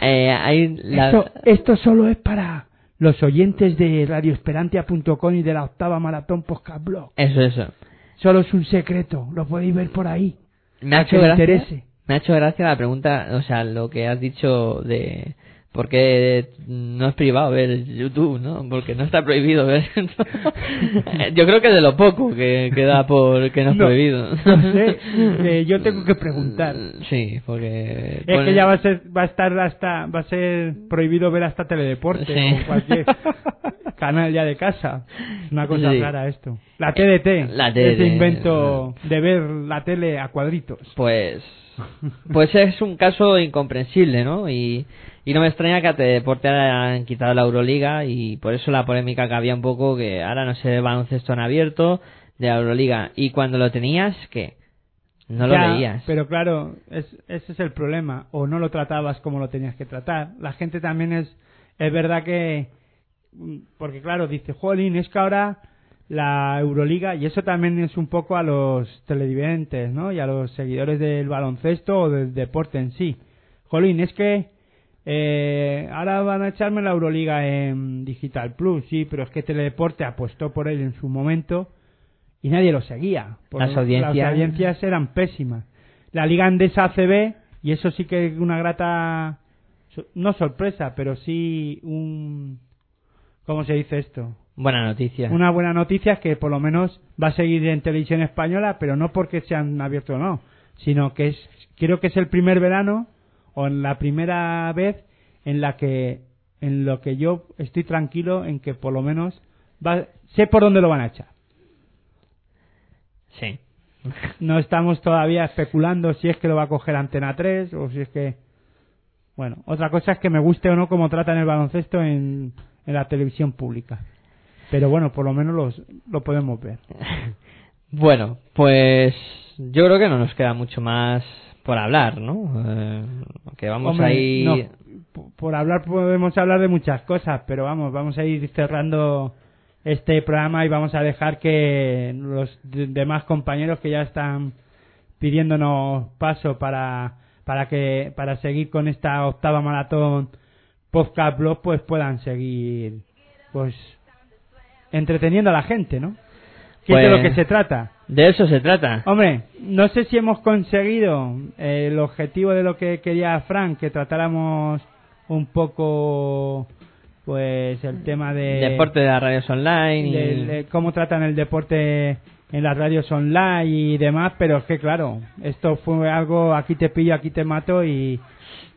S2: Eh, hay la...
S3: Esto, esto solo es para los oyentes de radioesperantia.com y de la octava maratón podcast blog.
S2: Eso, eso.
S3: Solo es un secreto, lo podéis ver por ahí.
S2: Me ha hecho gracia... Me ha hecho gracia la pregunta, o sea, lo que has dicho de por qué no es privado ver YouTube, ¿no? Porque no está prohibido ver. Yo creo que de lo poco que queda por que no es
S3: No,
S2: prohibido.
S3: no sé, eh, yo tengo que preguntar.
S2: Sí, porque
S3: Es que ya va a ser, va a estar hasta, va a ser prohibido ver hasta teledeporte
S2: Sí.
S3: o cualquier canal ya de casa. Es una cosa
S2: Sí.
S3: rara esto. La TDT,
S2: La
S3: ese
S2: TDT,
S3: invento de ver la tele a cuadritos.
S2: pues pues es un caso incomprensible, ¿no? Y, y no me extraña que a Teledeporte hayan quitado la Euroliga y por eso la polémica que había un poco que ahora no se ve baloncesto en abierto de la Euroliga y cuando lo tenías, ¿qué? No lo
S3: Ya,
S2: veías.
S3: Pero claro, es, ese es el problema. O no lo tratabas como lo tenías que tratar. La gente también es, es verdad que, porque claro, dice, jolín, es que ahora la Euroliga, y eso también es un poco a los televidentes, ¿no? Y a los seguidores del baloncesto o del deporte en sí. Jolín, es que eh, ahora van a echarme la Euroliga en Digital Plus, sí, pero es que Teledeporte apostó por él en su momento y nadie lo seguía.
S2: Las audiencias-
S3: las audiencias eran pésimas. La Liga Andesa ACB, y eso sí que es una grata, no sorpresa, pero sí un... ¿Cómo se dice esto?
S2: Buena noticia.
S3: Una buena noticia es que por lo menos va a seguir en televisión española, pero no porque se han abierto o no, sino que es, creo que es el primer verano o en la primera vez en la que, en lo que yo estoy tranquilo en que por lo menos va, sé por dónde lo van a echar.
S2: Sí.
S3: No estamos todavía especulando si es que lo va a coger Antena 3 o si es que... Bueno, otra cosa es que me guste o no cómo tratan el baloncesto en, en la televisión pública. Pero bueno, por lo menos los, lo podemos ver.
S2: Bueno, pues yo creo que no nos queda mucho más por hablar, ¿no? Eh, que vamos
S3: Hombre,
S2: a ir...
S3: no, por hablar podemos hablar de muchas cosas, pero vamos, vamos a ir cerrando este programa y vamos a dejar que los de- demás compañeros que ya están pidiéndonos paso para para que para seguir con esta octava maratón podcast blog pues puedan seguir pues entreteniendo a la gente, ¿no? Que es de
S2: Pues-
S3: lo que se trata.
S2: De eso se trata.
S3: Hombre, no sé si hemos conseguido eh, el objetivo de lo que quería Frank, que tratáramos un poco, pues, el tema de,
S2: Deporte de las radios online y...
S3: de- de cómo tratan el deporte en las radios online y demás, pero es que, claro, esto fue algo, aquí te pillo, aquí te mato y,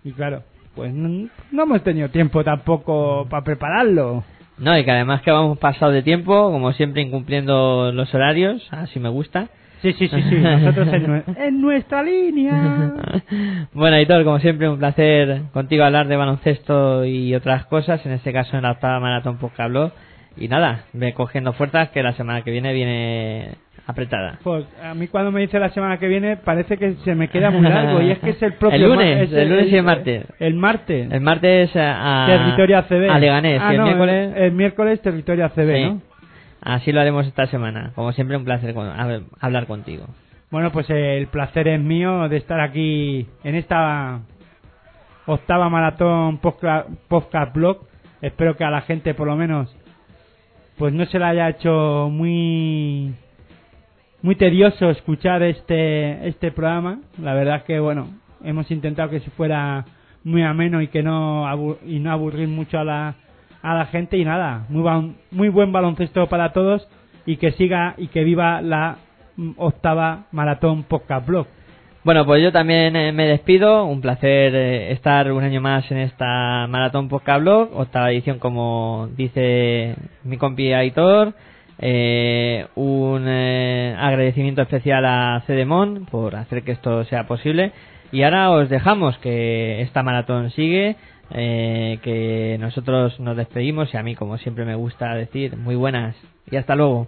S3: y claro, pues no, no hemos tenido tiempo tampoco para prepararlo.
S2: No, y que además que vamos pasado de tiempo, como siempre incumpliendo los horarios, así me gusta.
S3: Sí, sí, sí, sí, nosotros en, nue- en nuestra línea.
S2: bueno, Aitor, como siempre, un placer contigo hablar de baloncesto y otras cosas, en este caso en la octava maratón que habló. Y nada, ve cogiendo fuerzas que la semana que viene viene apretada.
S3: Pues a mí cuando me dice la semana que viene parece que se me queda muy largo y es que es el propio
S2: El lunes,
S3: es
S2: el lunes y el martes.
S3: El martes.
S2: El martes a, a-
S3: territorio ACB.
S2: a Leganés
S3: Ah,
S2: y el
S3: no,
S2: miércoles...
S3: El, el miércoles territorio ACB,
S2: Sí.
S3: ¿no?
S2: Así lo haremos esta semana. Como siempre, un placer con- hab- hablar contigo.
S3: Bueno, pues el placer es mío de estar aquí en esta octava maratón podcast podcast blog. Espero que a la gente por lo menos pues no se le haya hecho muy muy tedioso escuchar este este programa. La verdad es que bueno, hemos intentado que se fuera muy ameno y que no abu- y no aburrir mucho a la a la gente y nada, muy muy buen baloncesto para todos y que siga y que viva la octava maratón podcast blog.
S5: Bueno, pues yo también eh, me despido. Un placer eh, estar un año más en esta Maratón Podcast Blog, octava edición, como dice mi compi Aitor. Eh, un eh, agradecimiento especial a Cedemon por hacer que esto sea posible. Y ahora os dejamos que esta maratón sigue, eh, que nosotros nos despedimos y a mí, como siempre me gusta decir, muy buenas y hasta luego.